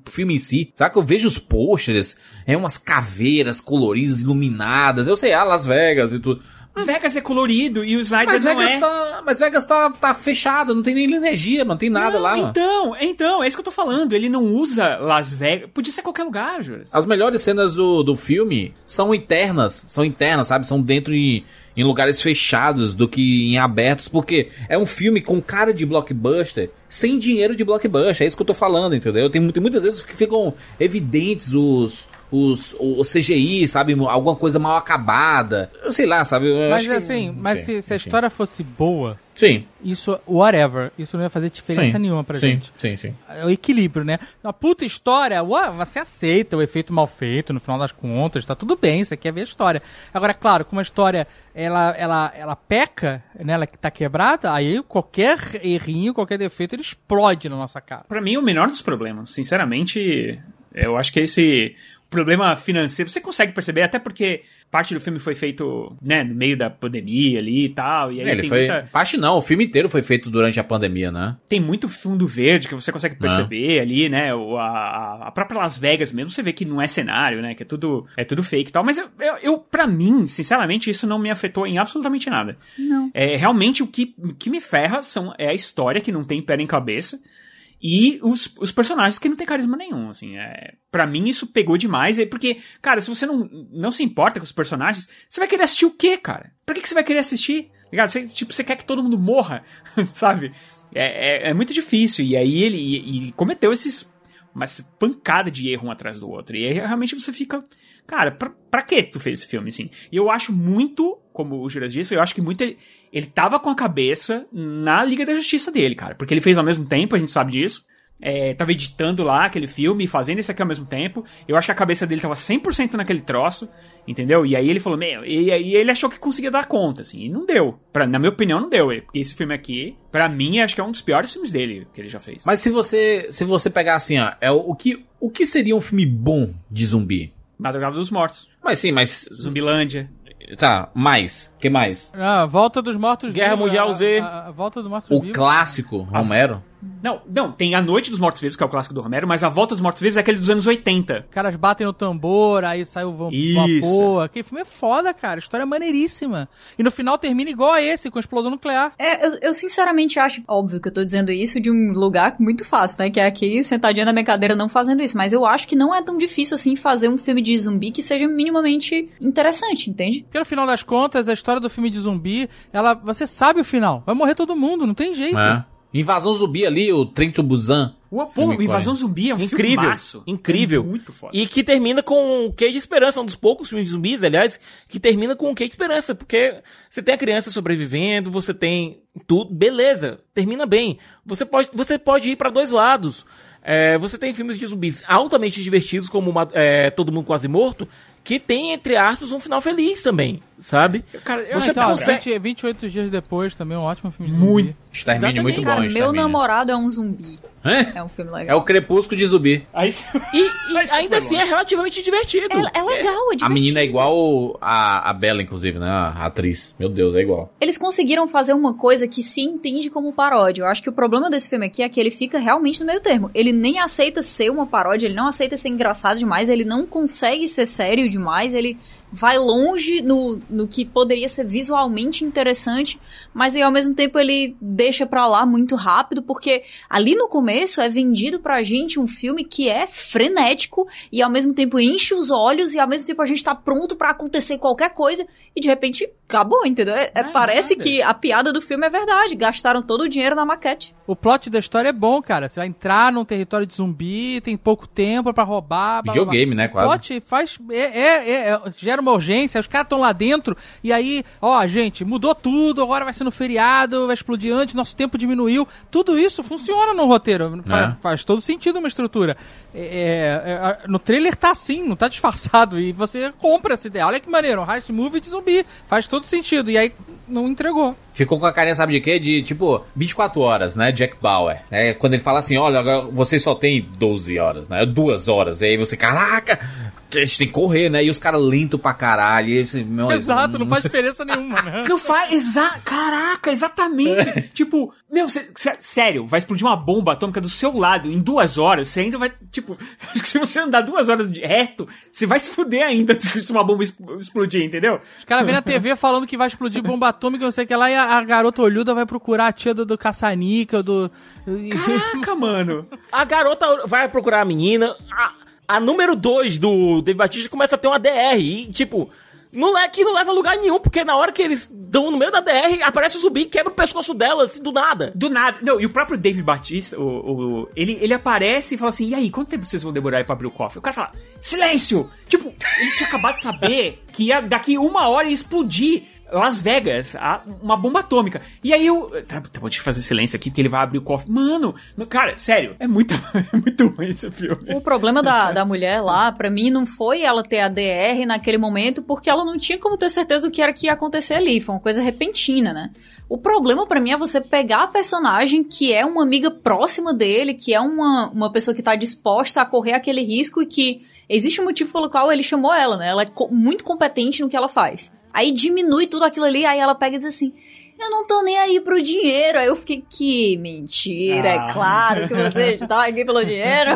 o filme em si. Sabe que eu vejo os pôsteres, é umas caveiras coloridas, iluminadas, eu sei, ah, Las Vegas e tudo. Vegas é colorido e o Snyder Mas não Vegas, é. tá, mas Vegas tá, tá fechado, não tem nem energia, não tem nada Não, lá. mano. Então, então, é isso que eu tô falando. Ele não usa Las Vegas. Podia ser qualquer lugar, Juras. As melhores cenas do, do filme são internas, são internas, sabe? São dentro de em lugares fechados do que em abertos, porque é um filme com cara de blockbuster, sem dinheiro de blockbuster, é isso que eu tô falando, entendeu? Tem, tem muitas vezes que ficam evidentes os os, o CGI, sabe? Alguma coisa mal acabada. Eu sei lá, sabe? Eu mas que- assim, não mas sei, se, se a história fosse boa, Sim. isso, whatever, isso não ia fazer diferença Sim, nenhuma pra sim, gente. Sim, sim. É o equilíbrio, né? Uma puta história, ué, você aceita o efeito mal feito, no final das contas, tá tudo bem, você quer ver a história. Agora, claro, como a história, ela, ela, ela peca, né, ela tá quebrada, aí qualquer errinho, qualquer defeito, ele explode na nossa cara. Pra mim, o menor dos problemas, sinceramente, eu acho que esse problema financeiro, você consegue perceber, até porque parte do filme foi feito, né, no meio da pandemia ali e tal, e aí É, ele tem, foi. muita, Parte não, o filme inteiro foi feito durante a pandemia, né? tem muito fundo verde que você consegue perceber ali, né, o- a, a própria Las Vegas mesmo, você vê que não é cenário, né, que é tudo, é tudo fake e tal, mas eu, eu, eu pra mim, sinceramente, isso não me afetou em absolutamente nada. Não. É, realmente o que, que me ferra são, é a história que não tem pé nem cabeça. E os, os personagens que não tem carisma nenhum, assim. É, para mim isso pegou demais. É porque, cara, se você não, não se importa com os personagens, você vai querer assistir o quê, cara? Pra que, que você vai querer assistir? Ligado? Você, tipo, você quer que todo mundo morra, *laughs* sabe? É, é, é, muito difícil. E aí ele e, e cometeu esses. Uma pancada de erro um atrás do outro. E aí realmente você fica. Cara, pra, pra que tu fez esse filme, assim? E eu acho muito, como o Juras disse, eu acho que muito ele, ele tava com a cabeça na Liga da Justiça dele, cara. Porque ele fez ao mesmo tempo, a gente sabe disso. É, tava editando lá aquele filme, fazendo isso aqui ao mesmo tempo. Eu acho que a cabeça dele tava 100% naquele troço, entendeu? E aí ele falou, meu, e aí ele achou que conseguia dar conta, assim, e não deu. Pra, na minha opinião, não deu. Porque esse filme aqui, para mim, acho que é um dos piores filmes dele que ele já fez. Mas se você se você pegar assim, ó, é o, o que, o que seria um filme bom de zumbi? Madrugada dos Mortos. Mas sim, mas. Zumbilândia. Tá, mais. que mais? Ah, Volta dos Mortos Guerra Mundial Z. A, a, a Volta dos Mortos O Vivos. clássico, Romero. Não, não, tem A Noite dos Mortos Vivos, que é o clássico do Romero, mas A Volta dos Mortos Vivos é aquele dos anos 80. Os caras batem no tambor, aí sai o vapor. Aquele filme é foda, cara. História é maneiríssima. E no final termina igual a esse, com explosão nuclear. É, eu, eu, sinceramente acho, óbvio que eu tô dizendo isso de um lugar muito fácil, né? Que é aqui, sentadinha na minha cadeira, não fazendo isso. Mas eu acho que não é tão difícil assim fazer um filme de zumbi que seja minimamente interessante, entende? Porque no final das contas, a história do filme de zumbi, ela, você sabe o final. Vai morrer todo mundo, não tem jeito. É. Invasão Zumbi ali, o Trem to Busan. Pô, Invasão Zumbi é um incrível, filmaço. incrível. É muito foda. E que termina com o Queijo de Esperança, um dos poucos filmes de zumbis, aliás, que termina com o Queijo de Esperança, porque você tem a criança sobrevivendo, você tem tudo, beleza, termina bem. Você pode, você pode ir para dois lados. É, você tem filmes de zumbis altamente divertidos, como é, Todo Mundo Quase Morto, que tem, entre aspas, um final feliz também, sabe? Cara, eu você então, consegue... 20, 28 dias depois também, um ótimo filme de Muito. Extermínio muito Cara, bom, meu Extermínio. namorado é um zumbi. É? É um filme legal. É o Crepúsculo de Zumbi. Aí, e, e ainda assim é relativamente divertido. É, é legal, é divertido. A menina é igual a, a Bella, inclusive, né? A atriz. Meu Deus, é igual. Eles conseguiram fazer uma coisa que se entende como paródia. Eu acho que o problema desse filme aqui é que ele fica realmente no meio termo. Ele nem aceita ser uma paródia, ele não aceita ser engraçado demais, ele não consegue ser sério demais, ele vai longe no, no que poderia ser visualmente interessante, mas aí ao mesmo tempo ele deixa pra lá muito rápido, porque ali no começo é vendido pra gente um filme que é frenético e ao mesmo tempo enche os olhos e ao mesmo tempo a gente tá pronto para acontecer qualquer coisa e de repente acabou, entendeu? É, é, parece nada. que a piada do filme é verdade, gastaram todo o dinheiro na maquete. O plot da história é bom, cara. Você vai entrar num território de zumbi, tem pouco tempo para roubar. Videogame, né? Quase. O plot faz. É, é, é, gera uma urgência, os caras estão lá dentro, e aí, ó, gente, mudou tudo, agora vai ser no feriado, vai explodir antes, nosso tempo diminuiu. Tudo isso funciona no roteiro. Faz, faz todo sentido uma estrutura. É, é, no trailer tá assim, não tá disfarçado. E você compra essa ideia. Olha que maneiro, um heist movie de zumbi. Faz todo sentido. E aí não entregou. Ficou com a carinha, sabe de quê? De tipo, 24 horas, né? Jack Bauer. É, quando ele fala assim: olha, agora você só tem 12 horas, né? Duas horas. E aí você, caraca, a gente tem que correr, né? E os caras lento pra caralho. Meu, *laughs* Exato, não faz diferença nenhuma, né? Não faz, exa caraca, exatamente. tipo, meu, cê, cê, sério, vai explodir uma bomba atômica do seu lado em duas horas. Você ainda vai, tipo, *laughs* acho que se você andar duas horas de reto, você vai se fuder ainda se uma bomba explodir, entendeu? Os caras vêm na TV falando que vai explodir bomba atômica, não sei o que lá, e a, a garota olhuda vai procurar a tia do, do caça-níquel, do... Caraca, *laughs* mano! A garota vai procurar a menina... A a número 2 do David Batista começa a ter uma DR. E, tipo, não é que não leva a lugar nenhum, porque na hora que eles estão no meio da DR, aparece o zumbi e quebra o pescoço dela, assim, do nada. Do nada. Não, e o próprio David Batista, o, o, ele, ele aparece e fala assim: e aí, quanto tempo vocês vão demorar aí pra abrir o cofre? O cara fala: silêncio! Tipo, ele tinha acabado de saber que ia, daqui uma hora ia explodir. Las Vegas, uma bomba atômica. E aí eu. Tá, tá, vou te fazer silêncio aqui porque ele vai abrir o cofre. Mano, cara, sério, é muito, *laughs* é muito ruim esse filme. O problema da, da mulher lá, pra mim, não foi ela ter a DR naquele momento, porque ela não tinha como ter certeza do que era que ia acontecer ali. Foi uma coisa repentina, né? O problema para mim é você pegar a personagem que é uma amiga próxima dele, que é uma, uma pessoa que tá disposta a correr aquele risco e que existe um motivo pelo qual ele chamou ela, né? Ela é muito competente no que ela faz. Aí diminui tudo aquilo ali, aí ela pega e diz assim: Eu não tô nem aí pro dinheiro. Aí eu fiquei, que mentira, é ah. é claro que você está *laughs* aqui pelo dinheiro.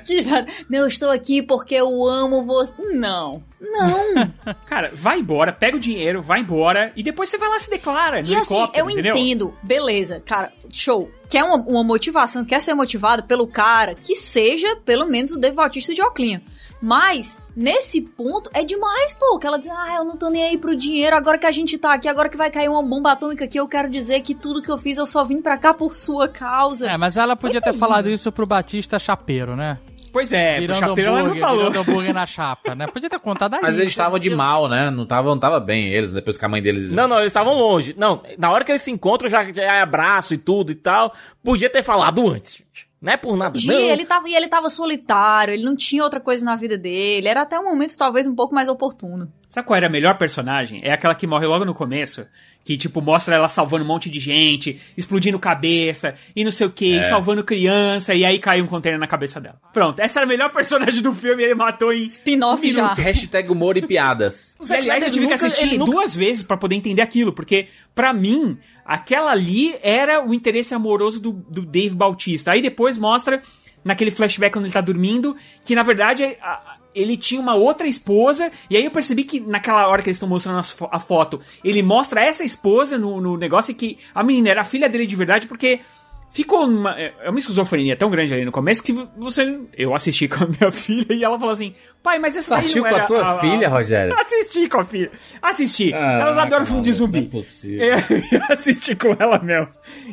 *laughs* não, eu estou aqui porque eu amo você. Não. Não. *laughs* Cara, vai embora, pega o dinheiro, vai embora e depois você vai lá se declara. e assim, eu entendeu? entendo, beleza, cara show. Quer uma, uma motivação, quer ser motivado pelo cara, que seja pelo menos o Dave Bautista de Oclinha. Mas, nesse ponto, é demais, pô. Que ela diz, ah, eu não tô nem aí pro dinheiro, agora que a gente tá aqui, agora que vai cair uma bomba atômica aqui, eu quero dizer que tudo que eu fiz eu só vim pra cá por sua causa. É, mas ela podia ter falado isso pro Batista Chapeiro, né? Pois é, pro Chapeiro ela não falou. Virando hambúrguer na chapa, né? Podia ter contado ali. Mas eles estavam de mal, né? Não estavam não tava bem eles, depois que a mãe deles... Não, não, eles estavam longe. Não, na hora que eles se encontram, já, já é abraço e tudo e tal. Podia ter falado antes, gente. Não é por nada, E ele tava, e ele tava solitário, ele não tinha outra coisa na vida dele. Era até um momento talvez um pouco mais oportuno. Sabe qual era a melhor personagem? É aquela que morre logo no começo. Que, tipo, mostra ela salvando um monte de gente, explodindo cabeça, e não sei o que, É. salvando criança, e aí cai um container na cabeça dela. Pronto, essa era a melhor personagem do filme e ele matou em spin-off já. Hashtag humor e piadas. *laughs* E, aliás, eu tive que nunca- assistir ele nunca- duas vezes pra poder entender aquilo, porque, pra mim, aquela ali era o interesse amoroso do, do Dave Bautista. Aí depois mostra, naquele flashback quando ele tá dormindo, que na verdade a- ele tinha uma outra esposa, e aí eu percebi que naquela hora que eles estão mostrando a foto, ele mostra essa esposa no, no negócio que a menina era a filha dele de verdade, porque ficou uma, é uma esquizofrenia tão grande ali no começo que você. Eu assisti com a minha *laughs* filha e ela falou assim: pai, mas essa daí assistiu não com a era tua filha, Rogério? *laughs* Assisti com a filha. Assisti. Caraca, Elas adoram filme de zumbi. é possível. Eu *laughs* assisti com ela mesmo.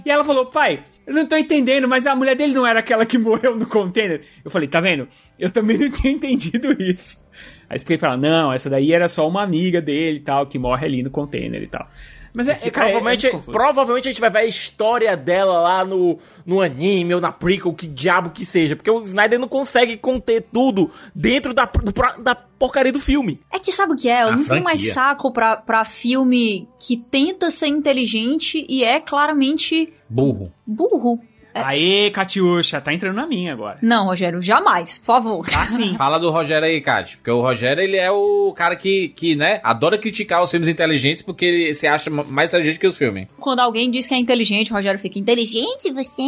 E ela falou, pai, eu não tô entendendo, mas a mulher dele não era aquela que morreu no container. Eu falei, tá vendo? Eu também não tinha entendido isso. Aí expliquei pra ela, não, essa daí era só uma amiga dele e tal, que morre ali no container e tal. Mas é, é, cara, é- é provavelmente, confuso. provavelmente a gente vai ver a história dela lá no, no anime ou na prequel, que diabo que seja. Porque o Snyder não consegue conter tudo dentro da, do da porcaria do filme. É que sabe o que é? Eu A não tenho mais saco pra, pra filme que tenta ser inteligente e é claramente Burro. burro. Aê, Catiuxa, tá entrando na minha agora. Não, Rogério, jamais, por favor. Ah, sim. *laughs* Fala do Rogério aí, Kátia. Porque o Rogério, ele é o cara que, que, né, adora criticar os filmes inteligentes porque ele se acha mais inteligente que os filmes. Quando alguém diz que é inteligente, o Rogério fica inteligente, você.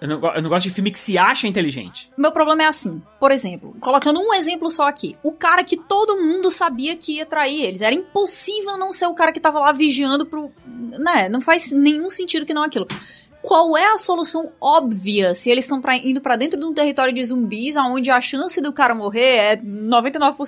Eu não, eu não gosto de filme que se acha inteligente. Meu problema é assim, por exemplo, colocando um exemplo só aqui. O cara que todo mundo sabia que ia trair eles. Era impossível não ser o cara que tava lá vigiando pro. Né? Não faz nenhum sentido que não aquilo. Qual é a solução óbvia se eles estão indo pra dentro de um território de zumbis onde a chance do cara morrer é 99%?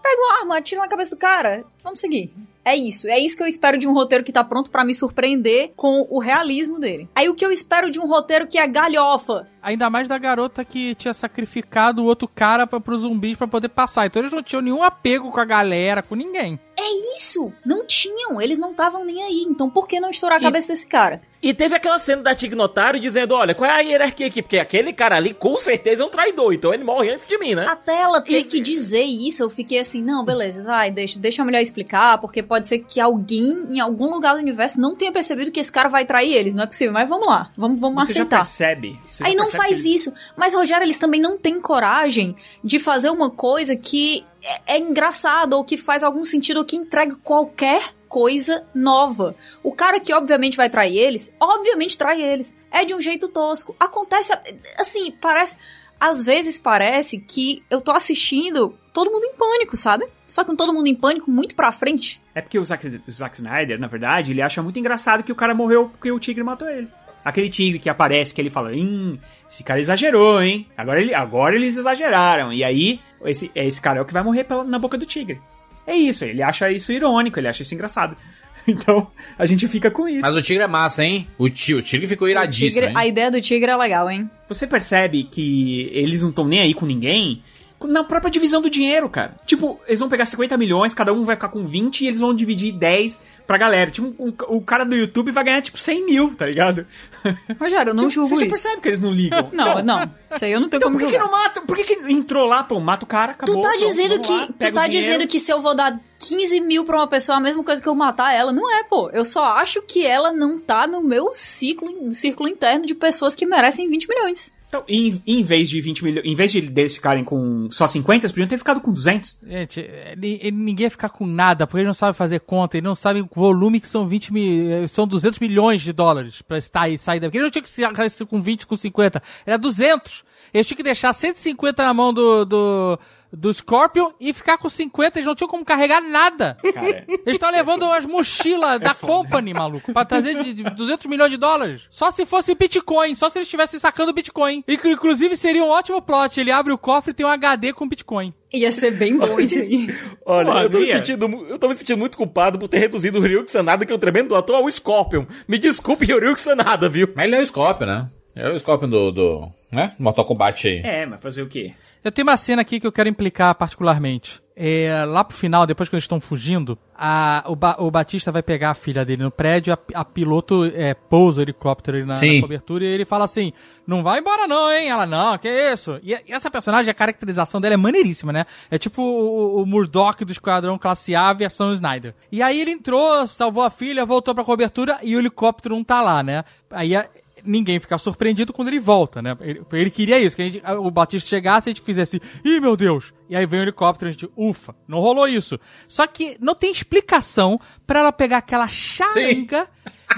Pega uma arma, atira na cabeça do cara. Vamos seguir. É isso. É isso que eu espero de um roteiro que tá pronto pra me surpreender com o realismo dele. Aí o que eu espero de um roteiro que é galhofa? Ainda mais da garota que tinha sacrificado o outro cara pra, pros zumbis pra poder passar. Então eles não tinham nenhum apego com a galera, com ninguém. É isso! Não tinham, eles não estavam nem aí. Então por que não estourar a cabeça desse cara? E teve aquela cena da Tig Notaro dizendo: olha, qual é a hierarquia aqui? Porque aquele cara ali com certeza é um traidor, então ele morre antes de mim, né? Até ela ter que dizer isso, eu fiquei assim, não, beleza, vai, deixa, deixa a mulher explicar, porque pode ser que alguém em algum lugar do universo não tenha percebido que esse cara vai trair eles, não é possível, mas vamos lá, vamos, vamos Você já aceitar. percebe. Você já Aí não faz que ele- isso. Mas, Rogério, eles também não têm coragem de fazer uma coisa que é, é engraçada, ou que faz algum sentido, ou que entrega qualquer coisa nova. O cara que obviamente vai trair eles, obviamente trai eles. É de um jeito tosco. Acontece, assim, parece. Às vezes parece que eu tô assistindo todo mundo em pânico, sabe? Só que um todo mundo em pânico muito pra frente. É porque o Zack, Zack Snyder, na verdade, ele acha muito engraçado que o cara morreu porque o tigre matou ele. Aquele tigre que aparece, que ele fala, hum, esse cara exagerou, hein? Agora, ele, agora eles exageraram. E aí, esse, esse cara é o que vai morrer pela, na boca do tigre. É isso, ele acha isso irônico, ele acha isso engraçado. *laughs* Então, a gente fica com isso. Mas o tigre é massa, hein? O, ti, o tigre ficou iradíssimo, Tigre- hein? a ideia do tigre é legal, hein? Você percebe que eles não estão nem aí com ninguém na própria divisão do dinheiro, cara. Tipo, eles vão pegar 50 milhões, cada um vai ficar com 20 e eles vão dividir 10 pra galera. Tipo, o, o cara do YouTube vai ganhar, tipo, 100 mil, tá ligado? *laughs* Rogério, eu não Tipo, julgo você isso. percebe que eles não ligam. *laughs* Não, Então- não. Isso aí eu não tenho Então como por que, que julgar. não mata? Por que, que entrou lá, pô, mata o cara, acabou. Tu tá dizendo que lá, tu tá dizendo que se eu vou dar 15 mil pra uma pessoa a mesma coisa que eu matar ela, não é, pô. Eu só acho que ela não tá no meu ciclo, círculo interno de pessoas que merecem 20 milhões. Então, em, em vez de 20 milhões, em vez de deles ficarem com só 50, eles podiam ter ficado com 200. Gente, ele- ele- ninguém ia ficar com nada, porque ele não sabe fazer conta, ele não sabe o volume que são 20 mil, são 200 milhões de dólares pra estar aí, sair daqui. Ele não tinha que ser com 20, com 50, era 200. Eles tinham que deixar 150 na mão do, do, do Scorpion e ficar com 50, eles não tinham como carregar nada. Cara, Eles estão levando umas mochilas da Company, maluco, pra trazer de, de 200 milhões de dólares. Só se fosse Bitcoin, só se eles estivessem sacando Bitcoin. E, inclusive seria um ótimo plot. Ele abre o cofre e tem um HD com Bitcoin. Ia ser bem bom isso aí. Olha, Pô, eu, tô sentindo, eu tô me sentindo muito culpado por ter reduzido o Ryuk Sanada, que é um tremendo ator, ao Scorpion. Me desculpe, *laughs* Ryuk Sanada, viu? Mas ele é o Scorpion, né? É o Scorpion do, do né? Mortal Kombat aí. é, mas fazer o quê? Eu tenho uma cena aqui que eu quero implicar particularmente. É, lá pro final, depois que eles estão fugindo, a- o, Ba- o Batista vai pegar a filha dele no prédio, a, a piloto é, pousa o helicóptero ali na, na cobertura e ele fala assim: Não vai embora, não, hein? Ela, não, que isso? E, e essa personagem, a caracterização dela é maneiríssima, né? É tipo o, o Murdoch do Esquadrão Classe A versão Snyder. E aí ele entrou, salvou a filha, voltou pra cobertura e o helicóptero não tá lá, né? Aí a- ninguém fica surpreendido quando ele volta, né? Ele, ele queria isso, que gente- o Batista chegasse e a gente fizesse, ih, meu Deus! E aí vem o helicóptero e a gente, ufa, não rolou isso. Só que não tem explicação pra ela pegar aquela charanga,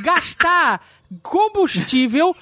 gastar combustível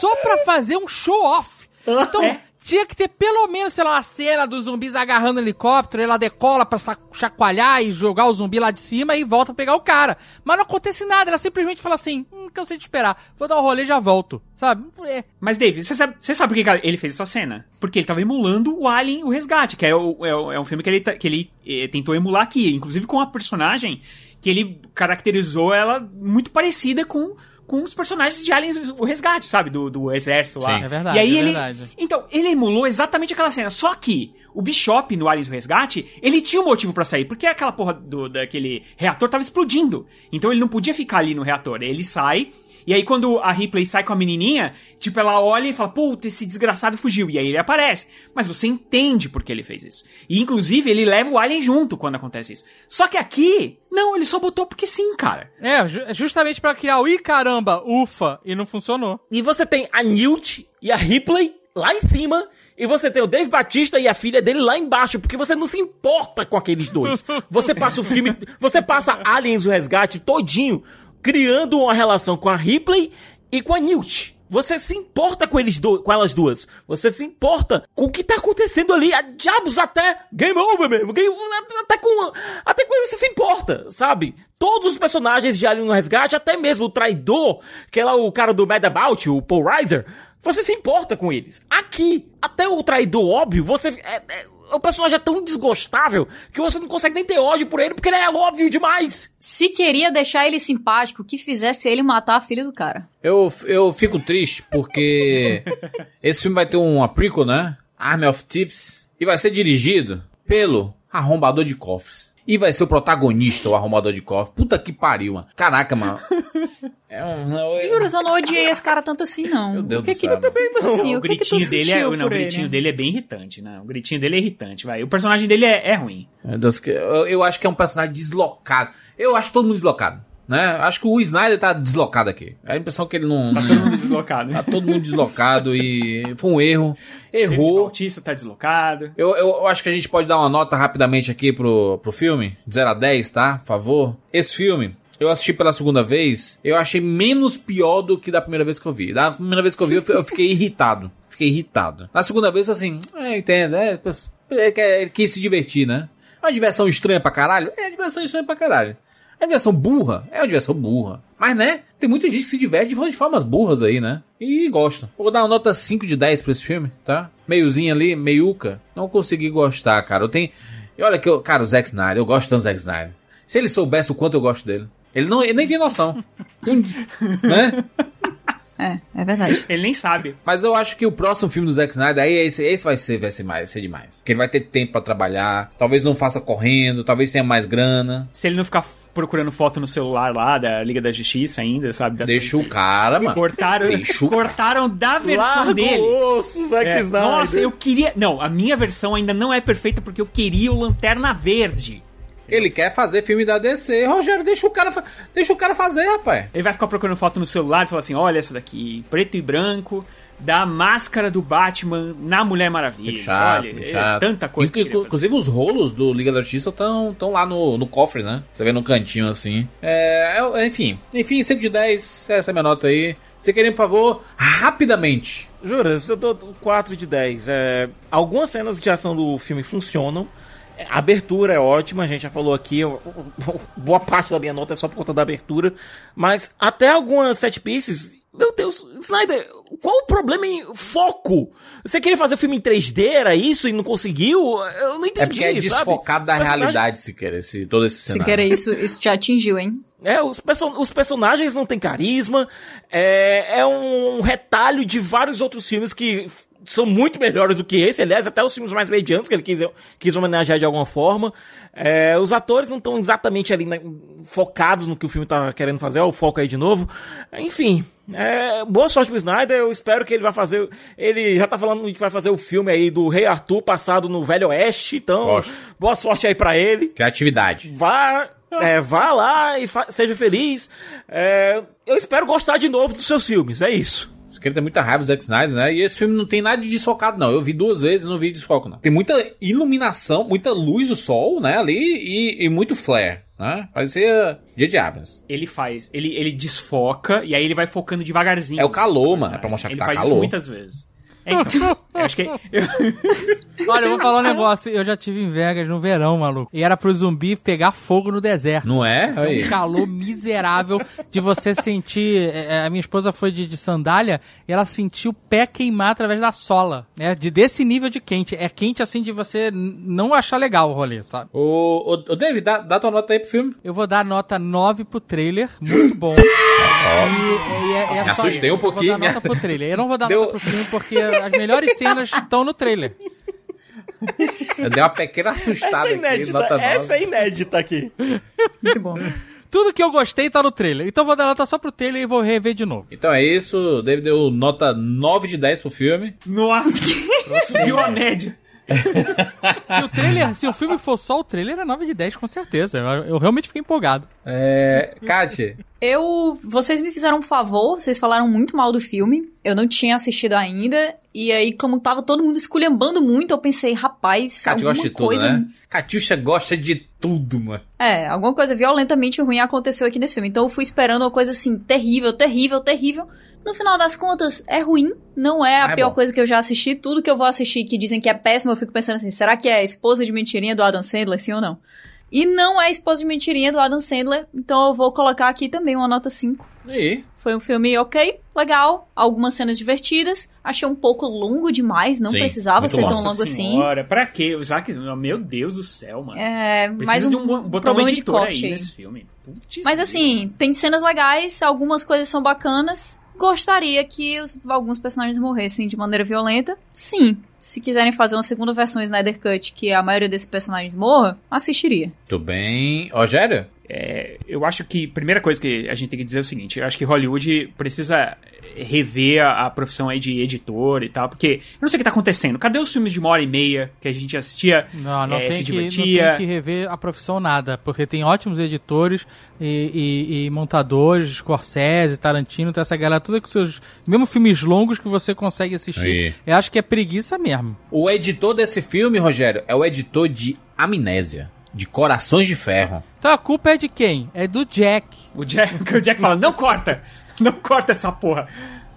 só pra fazer um show-off. *laughs* Então, tinha que ter pelo menos, sei lá, uma cena dos zumbis agarrando o helicóptero, ela decola pra chacoalhar e jogar o zumbi lá de cima e volta a pegar o cara. Mas não acontece nada, ela simplesmente fala assim, hum, cansei de esperar, vou dar um rolê e já volto, sabe? É. Mas, Dave, você sabe, sabe por que ele fez essa cena? Porque ele tava emulando o Alien, o Resgate, que é, o- é é um filme que ele, que ele eh, tentou emular aqui, inclusive com a personagem que ele caracterizou ela muito parecida com, com os personagens de Alien, o Resgate, sabe? Do, do exército lá. Sim, é verdade, E aí é ele. verdade. Então, ele emulou exatamente aquela cena. Só que o Bishop no Aliens o Resgate, ele tinha um motivo pra sair, porque aquela porra do, daquele reator tava explodindo. Então ele não podia ficar ali no reator. Ele sai. E aí, quando a Ripley sai com a menininha, tipo, ela olha e fala, puta, esse desgraçado fugiu. E aí ele aparece. Mas você entende por que ele fez isso. E, inclusive, ele leva o Alien junto quando acontece isso. Só que aqui, não, ele só botou porque sim, cara. É, ju- justamente pra criar o ih caramba, ufa, e não funcionou. E você tem a Newt e a Ripley lá em cima. E você tem o Dave Batista e a filha dele lá embaixo, porque você não se importa com aqueles dois. *laughs* Você passa o filme, você passa Aliens o Resgate todinho criando uma relação com a Ripley e com a Newt. Você se importa com eles do, com elas duas. Você se importa com o que tá acontecendo ali. A diabos até game over mesmo. Game, até com até com ele você se importa, sabe? Todos os personagens de Alien no Resgate, até mesmo o traidor, que é lá o cara do Mad About, o Paul Reiser, você se importa com eles. Aqui, até o traidor óbvio, você é, é- o personagem é tão desgostável que você não consegue nem ter ódio por ele porque ele é óbvio demais. Se queria deixar ele simpático, que fizesse ele matar a filha do cara. Eu, eu fico triste porque *laughs* esse filme vai ter uma prequel, né? Army of Thieves. E vai ser dirigido pelo arrombador de cofres. E vai ser o protagonista, o arrombador de cofres. Puta que pariu, mano. Caraca, mano. *laughs* É um... Juro, eu não odiei esse cara tanto assim, não. Meu Deus que do que céu. ele também não. Sim, o o que que gritinho dele é, não, o ele, gritinho né? dele é bem irritante, né? O gritinho dele é irritante, vai. O personagem dele é, é ruim. Meu Deus, que- eu, eu acho que é um personagem deslocado. Eu acho todo mundo deslocado. Né? Acho que o Snyder tá deslocado aqui. É a impressão que ele não. Tá todo mundo deslocado. Tá todo mundo deslocado e foi um erro. O Errou. autista tá deslocado. Eu, eu, eu acho que a gente pode dar uma nota rapidamente aqui pro, pro filme. De 0 a 10, tá? Por favor. Esse filme, eu assisti pela segunda vez. Eu achei menos pior do que da primeira vez que eu vi. Da primeira vez que eu vi, eu fi- eu fiquei irritado. Fiquei irritado. Na segunda vez, assim, é, entendo. É, é, ele quis se divertir, né? É uma diversão estranha pra caralho? É uma diversão estranha pra caralho. É uma diversão burra? É uma diversão burra. Mas, né? Tem muita gente que se diverte de formas burras aí, né? E gosta. Vou dar uma nota 5 de 10 pra esse filme, tá? Meiozinho ali, meiuca. Não consegui gostar, cara. Eu tenho. E olha que eu. Cara, o Zack Snyder, eu gosto tanto do Zack Snyder. Se ele soubesse o quanto eu gosto dele. Ele, não, ele nem tem noção. *laughs* né? É, é verdade. Ele nem sabe. Mas eu acho que o próximo filme do Zack Snyder, aí esse, esse vai ser, vai ser mais, vai ser demais. Porque ele vai ter tempo pra trabalhar, talvez não faça correndo, talvez tenha mais grana. Se ele não ficar procurando foto no celular lá da Liga da Justiça ainda, sabe? Das Deixa o cara, mano. Cortaram, Deixa *laughs* cortaram da versão Larga o dele. osso, Zack É, Snyder. Nossa, eu queria. Não, a minha versão ainda não é perfeita porque eu queria o Lanterna Verde. Ele quer fazer filme da DC. Rogério, deixa o cara, fa- deixa o cara fazer, rapaz. Ele vai ficar procurando foto no celular e falar assim: olha essa daqui, preto e branco, da máscara do Batman na Mulher Maravilha. Chato, olha, é chato. tanta coisa. Inclusive, os rolos do Liga da Justiça estão lá no, no cofre, né? Você vê no cantinho assim. É, é- enfim, enfim, 5 de 10. Essa é a minha nota aí. Você queria, por favor, rapidamente. Juras, eu dou 4 de 10. É, algumas cenas de ação do filme funcionam. A abertura é ótima, a gente já falou aqui. eu- Boa parte da minha nota é só por conta da abertura. Mas até algumas set pieces. Meu Deus, Snyder, qual o problema em foco? Você queria fazer o filme em 3D, era isso, e não conseguiu? Eu não entendi, É porque é sabe? desfocado da Os realidade, se quer, esse, todo esse Se cenário. querer isso, isso te atingiu, hein? É, os, perso- os personagens não têm carisma. É, é um retalho de vários outros filmes que são muito melhores do que esse. Aliás, até os filmes mais medianos que ele quis, quis homenagear de alguma forma. É, os atores não estão exatamente ali né, focados no que o filme tá querendo fazer. Olha o foco aí de novo. Enfim, é, boa sorte pro Snyder. Eu espero que ele vai fazer. Ele já tá falando que vai fazer o filme aí do Rei Arthur passado no Velho Oeste. Então, Gosto. boa sorte aí pra ele. Criatividade. Vá, é, vá lá e seja feliz. É, eu espero gostar de novo dos seus filmes, é isso. Você queria ter muita raiva do Zack Snyder, né? E esse filme não tem nada de desfocado, não. Eu vi duas vezes e não vi desfoco, não. Tem muita iluminação, muita luz do sol, né? Ali e, e muito flare, né? Parecia dia de Abrams. Ele faz, ele, ele desfoca e aí ele vai focando devagarzinho. É o calor, mano. É pra mostrar que Ele tá faz calor. isso muitas vezes. É, então, eu acho que. *laughs* Olha, eu vou falar um negócio. Eu já tive em Vegas no verão, maluco. E era pro zumbi pegar fogo no deserto. Não é? É Aí. um calor *laughs* miserável de você sentir. é, A minha esposa foi de, de sandália e ela sentiu o pé queimar através da sola. Né? De, desse nível de quente. É quente assim de você não achar legal o rolê, sabe? Ô, ô, ô, David, dá, dá tua nota aí pro filme. Eu vou dar nota 9 pro trailer. Muito bom. *gasps* E, e é, é Me assustei isso. um pouquinho, Eu vou dar nota pro trailer. Eu não vou dar *laughs* Deu- nota pro filme porque as melhores cenas estão no trailer. Eu dei uma pequena assustada Essa é aqui. inédita, Nota essa 9. é inédita aqui. Muito bom. Tudo que eu gostei tá no trailer. Então eu vou dar nota só pro trailer e vou rever de novo. Então é isso. O David deu nota 9 de 10 pro filme. Nossa! *laughs* Subiu a média. Se o trailer, se o filme for só o trailer, é 9 de 10, com certeza. Eu, eu realmente fiquei empolgado. É. Kátia. Eu. Vocês me fizeram um favor, vocês falaram muito mal do filme. Eu não tinha assistido ainda. E aí, como tava todo mundo esculhambando muito, eu pensei, rapaz, Kátia alguma gosta de tudo, coisa. né? Catiuxa gosta de tudo, mano. É, alguma coisa violentamente ruim aconteceu aqui nesse filme. Então eu fui esperando uma coisa assim, terrível, terrível, terrível. No final das contas, é ruim. Não é a é pior bom. coisa que eu já assisti. Tudo que eu vou assistir que dizem que é péssimo, eu fico pensando assim, será que é a esposa de mentirinha do Adam Sandler, sim ou não? E não é a esposa de mentirinha do Adam Sandler, então eu vou colocar aqui também uma nota 5. E Foi um filme ok, legal, algumas cenas divertidas. Achei um pouco longo demais, não Sim, precisava ser tão longo. assim. Senhora, pra quê? O Zack, meu Deus do céu, mano. É, Precisa mais um, de um, botar um problema de editor aí corte aí. nesse filme. Putz Mas assim, tem cenas legais, algumas coisas são bacanas. Gostaria que os- alguns personagens morressem de maneira violenta. Sim. Se quiserem fazer uma segunda versão Snyder Cut que a maioria desses personagens morra, assistiria. Tudo bem. Rogério? É, eu acho que a primeira coisa que a gente tem que dizer é o seguinte: eu acho que Hollywood precisa rever a, a profissão aí de editor e tal, porque eu não sei o que tá acontecendo. Cadê os filmes de uma hora e meia que a gente assistia, Não, não, é, tem, se que, não divertia? tem que rever a profissão nada, porque tem ótimos editores e, e- e montadores, Scorsese, Tarantino, tem essa galera toda com seus mesmo filmes longos que você consegue assistir. Aí. Eu acho que é preguiça mesmo. O editor desse filme, Rogério, é o editor de Amnésia. De Corações de Ferro. Então a culpa é de quem? É do Jack. O Jack, *laughs* o Jack fala, não corta! *laughs* Não corta essa porra!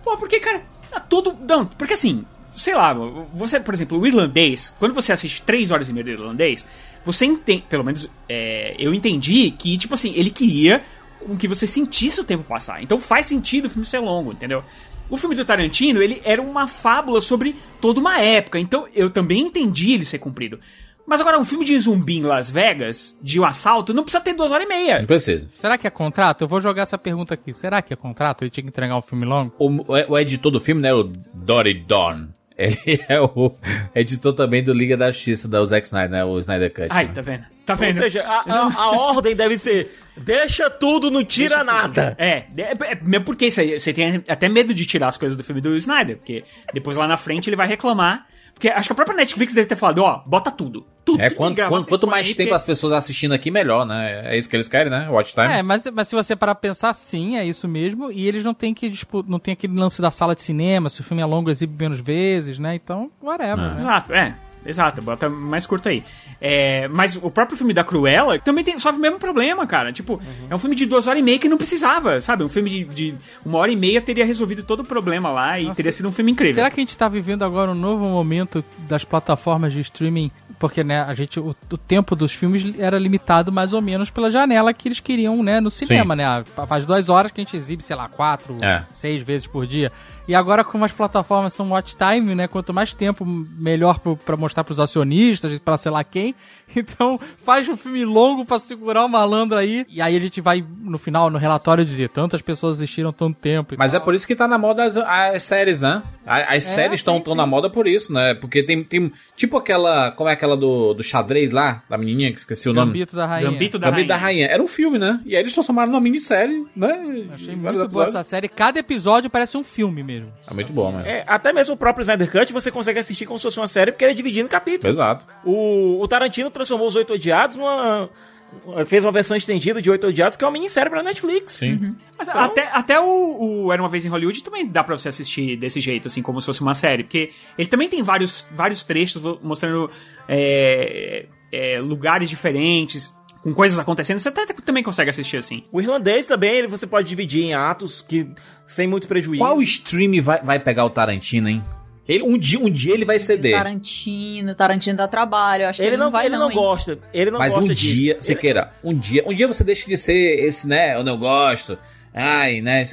Pô, porque, cara, tá todo. Não, porque assim, sei lá, você, por exemplo, o irlandês, quando você assiste 3 horas e meia do irlandês, você entende. Pelo menos é, eu entendi que, tipo assim, ele queria com que você sentisse o tempo passar. Então faz sentido o filme ser longo, entendeu? O filme do Tarantino, ele era uma fábula sobre toda uma época, então eu também entendi ele ser cumprido. Mas agora, um filme de zumbi em Las Vegas, de um assalto, não precisa ter duas horas e meia. Não precisa. Será que é contrato? Eu vou jogar essa pergunta aqui. Será que é contrato? Ele tinha que entregar um filme longo? O, o- o editor do filme, né? O Dory Dorn. *laughs* Ele é o editor também do Liga da Justiça da Zack Snyder, né? O Snyder Cut. Ai, né? tá vendo? Tá Ou vendo? seja, a, a- a ordem deve ser: deixa tudo, não tira nada. É, é, é, mesmo porque isso aí, você tem até medo de tirar as coisas do filme do Snyder, porque depois lá na frente ele vai reclamar. Porque acho que a própria Netflix deve ter falado, ó, bota tudo. Tudo. É, tudo quanto, grava, quanto, quanto mais tempo as pessoas assistindo aqui, melhor, né? É isso que eles querem, né? Watch time. É, mas, mas se você parar pra pensar, sim, é isso mesmo. E eles não têm que dispu- não tem aquele lance da sala de cinema, se o filme é longo, exibe menos vezes, né? Então, whatever. né? Exato, é. Exato, bota mais curto aí. É, mas o próprio filme da Cruella também tem, sofre o mesmo problema, cara. Tipo, Uhum. é um filme de duas horas e meia que não precisava, sabe? Um filme de, de uma hora e meia teria resolvido todo o problema lá e Nossa. teria sido um filme incrível. Será que a gente tá vivendo agora um novo momento das plataformas de streaming? Porque, né, a gente, o, o tempo dos filmes era limitado mais ou menos pela janela que eles queriam, né, no cinema, né? Ah, Faz duas horas que a gente exibe, sei lá, quatro, É. seis vezes por dia. E agora, como as plataformas são watch time, né? Quanto mais tempo, melhor pro, pra mostrar pros acionistas, pra sei lá quem. *laughs* Então, faz um filme longo pra segurar o malandro aí. E aí a gente vai, no final, no relatório, dizer tantas pessoas assistiram tanto tempo. e Mas tal. é por isso que tá na moda as, as séries, né? A- As séries estão tão na moda por isso, né? Porque tem, tem tipo aquela. Como é aquela do, do xadrez lá? Da menininha que esqueci o nome. Gambito da Rainha. Gambito da Gambito da Rainha. Rainha. Era um filme, né? E aí eles transformaram numa minissérie, né? Achei muito boa essa série. Cada episódio parece um filme mesmo. É muito bom, né? É, até mesmo o próprio Snyder Cut você consegue assistir como se fosse uma série, porque ele é dividido em capítulos. Exato. O, o Tarantino transformou os Oito Odiados numa. Fez uma versão estendida de Oito Odiados, que é uma minissérie pra Netflix. Sim. Mas até, até o, o Era Uma Vez em Hollywood também dá pra você assistir desse jeito, assim, como se fosse uma série. Porque ele também tem vários, vários trechos mostrando é, é, lugares diferentes, com coisas acontecendo. Você até também consegue assistir assim. O irlandês também, ele, você pode dividir em atos que sem muito prejuízo. Qual stream vai, vai pegar o Tarantino, hein? Ele, um, dia, um dia ele vai ceder. Tarantino, Tarantino dá trabalho. Acho que Ele ele, não, vai ele não hein? gosta. Ele não Mas gosta um disso. dia, Ele- Siqueira, um dia, um dia você deixa de ser esse, né? Eu não gosto. Ai, né?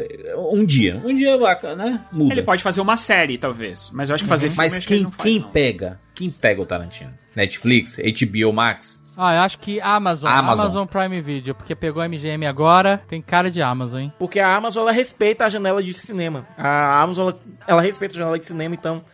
Um dia. Um dia, né? Muda. Ele pode fazer uma série, talvez. Mas eu acho que fazer filme Mas acho que ele quem, não faz, quem não. pega? Quem pega o Tarantino? Netflix? HBO Max? Ah, eu acho que Amazon, Amazon. Amazon. Prime Video, porque pegou a MGM agora, tem cara de Amazon, hein? Porque a Amazon, ela respeita a janela de cinema. A Amazon, ela, ela respeita a janela de cinema, então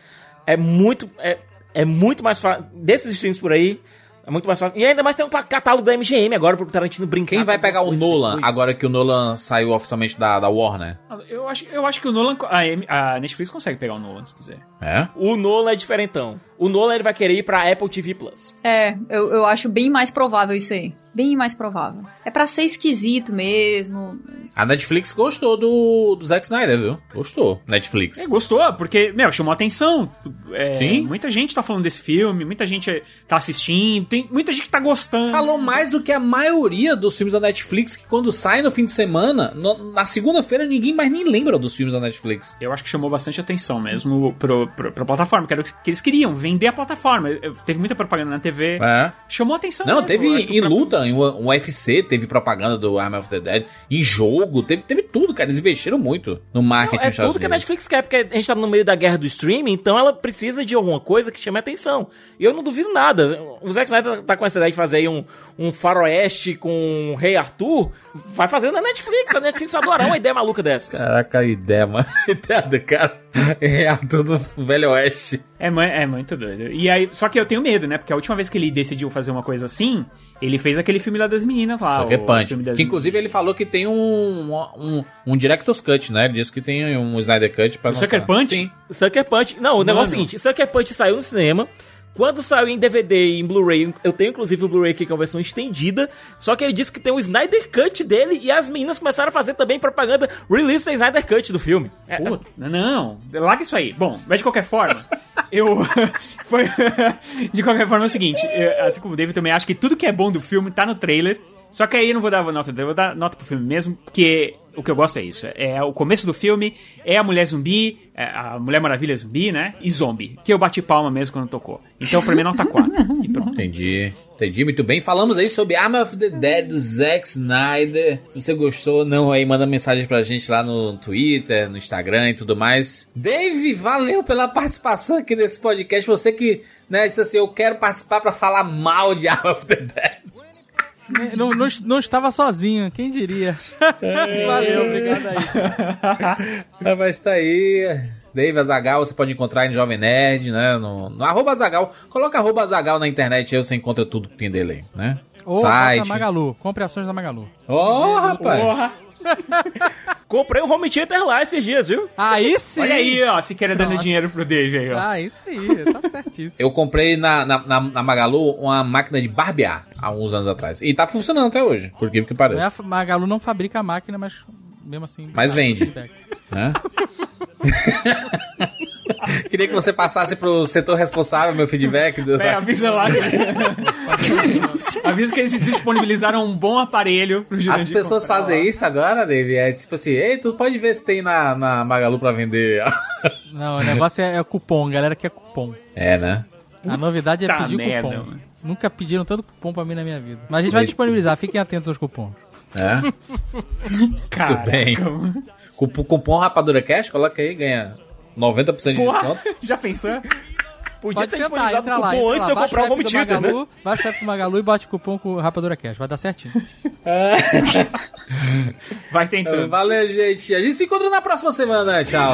é muito, é, é muito mais fácil. Desses streams por aí, é muito mais fácil. E ainda mais tem um catálogo da MGM agora pro Tarantino brincar. Quem vai pegar o Nolan depois. agora que o Nolan saiu oficialmente da, da Warner? Eu acho, eu acho que o Nolan. A, M- a Netflix consegue pegar o Nolan, se quiser. É? O Nolan é diferentão. O Nolan ele vai querer ir pra Apple TV Plus. É, eu, eu acho bem mais provável isso aí. Bem mais provável. É pra ser esquisito mesmo. A Netflix gostou do, do Zack Snyder, viu? Gostou. Netflix. É, gostou, porque, meu, chamou atenção. É, Sim. Muita gente tá falando desse filme, muita gente tá assistindo, tem muita gente que tá gostando. Falou mais do que a maioria dos filmes da Netflix, que quando sai no fim de semana, no- na segunda-feira ninguém mais nem lembra dos filmes da Netflix. Eu acho que chamou bastante atenção mesmo pro, pro, pra plataforma, que era o que eles queriam, vender a plataforma. Teve muita propaganda na TV. É. Chamou atenção Não, mesmo. teve em próprio- luta, em um UFC, teve propaganda do Arm of the Dead, em jogo, teve, teve tudo, cara. Eles investiram muito no marketing Não, é nos Estados tudo que a. Netflix quer, porque a gente tá no meio da guerra do streaming, então ela precisa de alguma coisa que chame atenção. E eu não duvido nada. O Zack Snyder tá com essa ideia de fazer aí um, um faroeste com o Rei Arthur, vai fazer na Netflix. A Netflix vai adorar uma ideia maluca dessas. Caraca, a ideia, mano. *laughs* A ideia do cara é tudo Velho Oeste. É, é muito doido. E aí, só que eu tenho medo, né? Porque a última vez que ele decidiu fazer uma coisa assim, ele fez aquele filme lá das meninas lá. Só que é punch. filme das- Que inclusive ele falou que tem um, um, um Director's Cut, né? Ele disse que tem um Snyder Cut pra O Sucker. Punch? Sim. Sucker Punch. Não, o negócio é o seguinte: Sucker Punch saiu no cinema. Quando saiu em DVD e em Blu-ray, eu tenho inclusive o Blu-ray aqui que é uma versão estendida. Só que ele disse que tem o Snyder Cut dele e as meninas começaram a fazer também propaganda release da Snyder Cut do filme. É, Puta, não, larga isso aí. Bom, mas de qualquer forma, *laughs* eu. *laughs* foi, *laughs* de qualquer forma é o seguinte: eu, assim como o David também acho que tudo que é bom do filme tá no trailer. Só que aí não vou dar nota, eu vou dar nota pro filme mesmo, porque o que eu gosto é isso. É o começo do filme, é a mulher zumbi, é a Mulher Maravilha zumbi, né? E zombie. Que eu bati palma mesmo quando tocou. Então, pra mim, nota 4. E pronto. Entendi, entendi muito bem. Falamos aí sobre Arm of the Dead do Zack Snyder. Se você gostou, não aí, manda mensagem pra gente lá no Twitter, no Instagram e tudo mais. Dave, valeu pela participação aqui nesse podcast. Você que né, disse assim: Eu quero participar pra falar mal de Arm of the Dead. Não, não, não estava sozinho, quem diria? *laughs* Valeu, obrigado aí. *laughs* Ah, mas tá aí. Dave Azagal, você pode encontrar aí no Jovem Nerd, né? No, no arroba Azagal. Coloca arroba Azagal na internet aí você encontra tudo que tem dele aí, né? Ou Site. bota Magalu, compre ações da Magalu. Ó, rapaz. Porra. *laughs* Comprei um home theater lá esses dias, viu? Aí sim. Olha aí, ó, se quer dando dinheiro pro Dave aí, ó. Ah, isso aí, tá *laughs* certíssimo. Eu comprei na, na, na- na Magalu uma máquina de barbear há uns anos atrás. E tá funcionando até hoje, por que que Não é a Magalu não fabrica a máquina, mas mesmo assim. Mas vende. Né? *laughs* *laughs* Queria que você passasse pro setor responsável meu feedback. Do... É, avisa lá. que- *laughs* avisa que eles disponibilizaram um bom aparelho pro As pessoas fazem lá. isso agora, Dave? É tipo assim, ei, tu pode ver se tem na, na Magalu pra vender. *laughs* Não, o negócio é, é cupom, galera quer cupom. É, né? A novidade é Puta pedir merda, cupom. mano. Nunca pediram tanto cupom pra mim na minha vida. Mas a gente vai disponibilizar, fiquem atentos aos cupons. É? Caraca, Muito bem. Cupom, cupom Rapadura Cash, coloca aí, ganha 90% de Porra, desconto. *laughs* Já pensou? Podia Pode ter tentar, entra lá, cupom antes de eu comprar o Home Theater, né? Magalu, né? Vai chefe do Magalu e bate cupom com o Rapadura Cash. Vai dar certinho. *laughs* vai tentando. Valeu, gente. A gente se encontra na próxima semana. Tchau.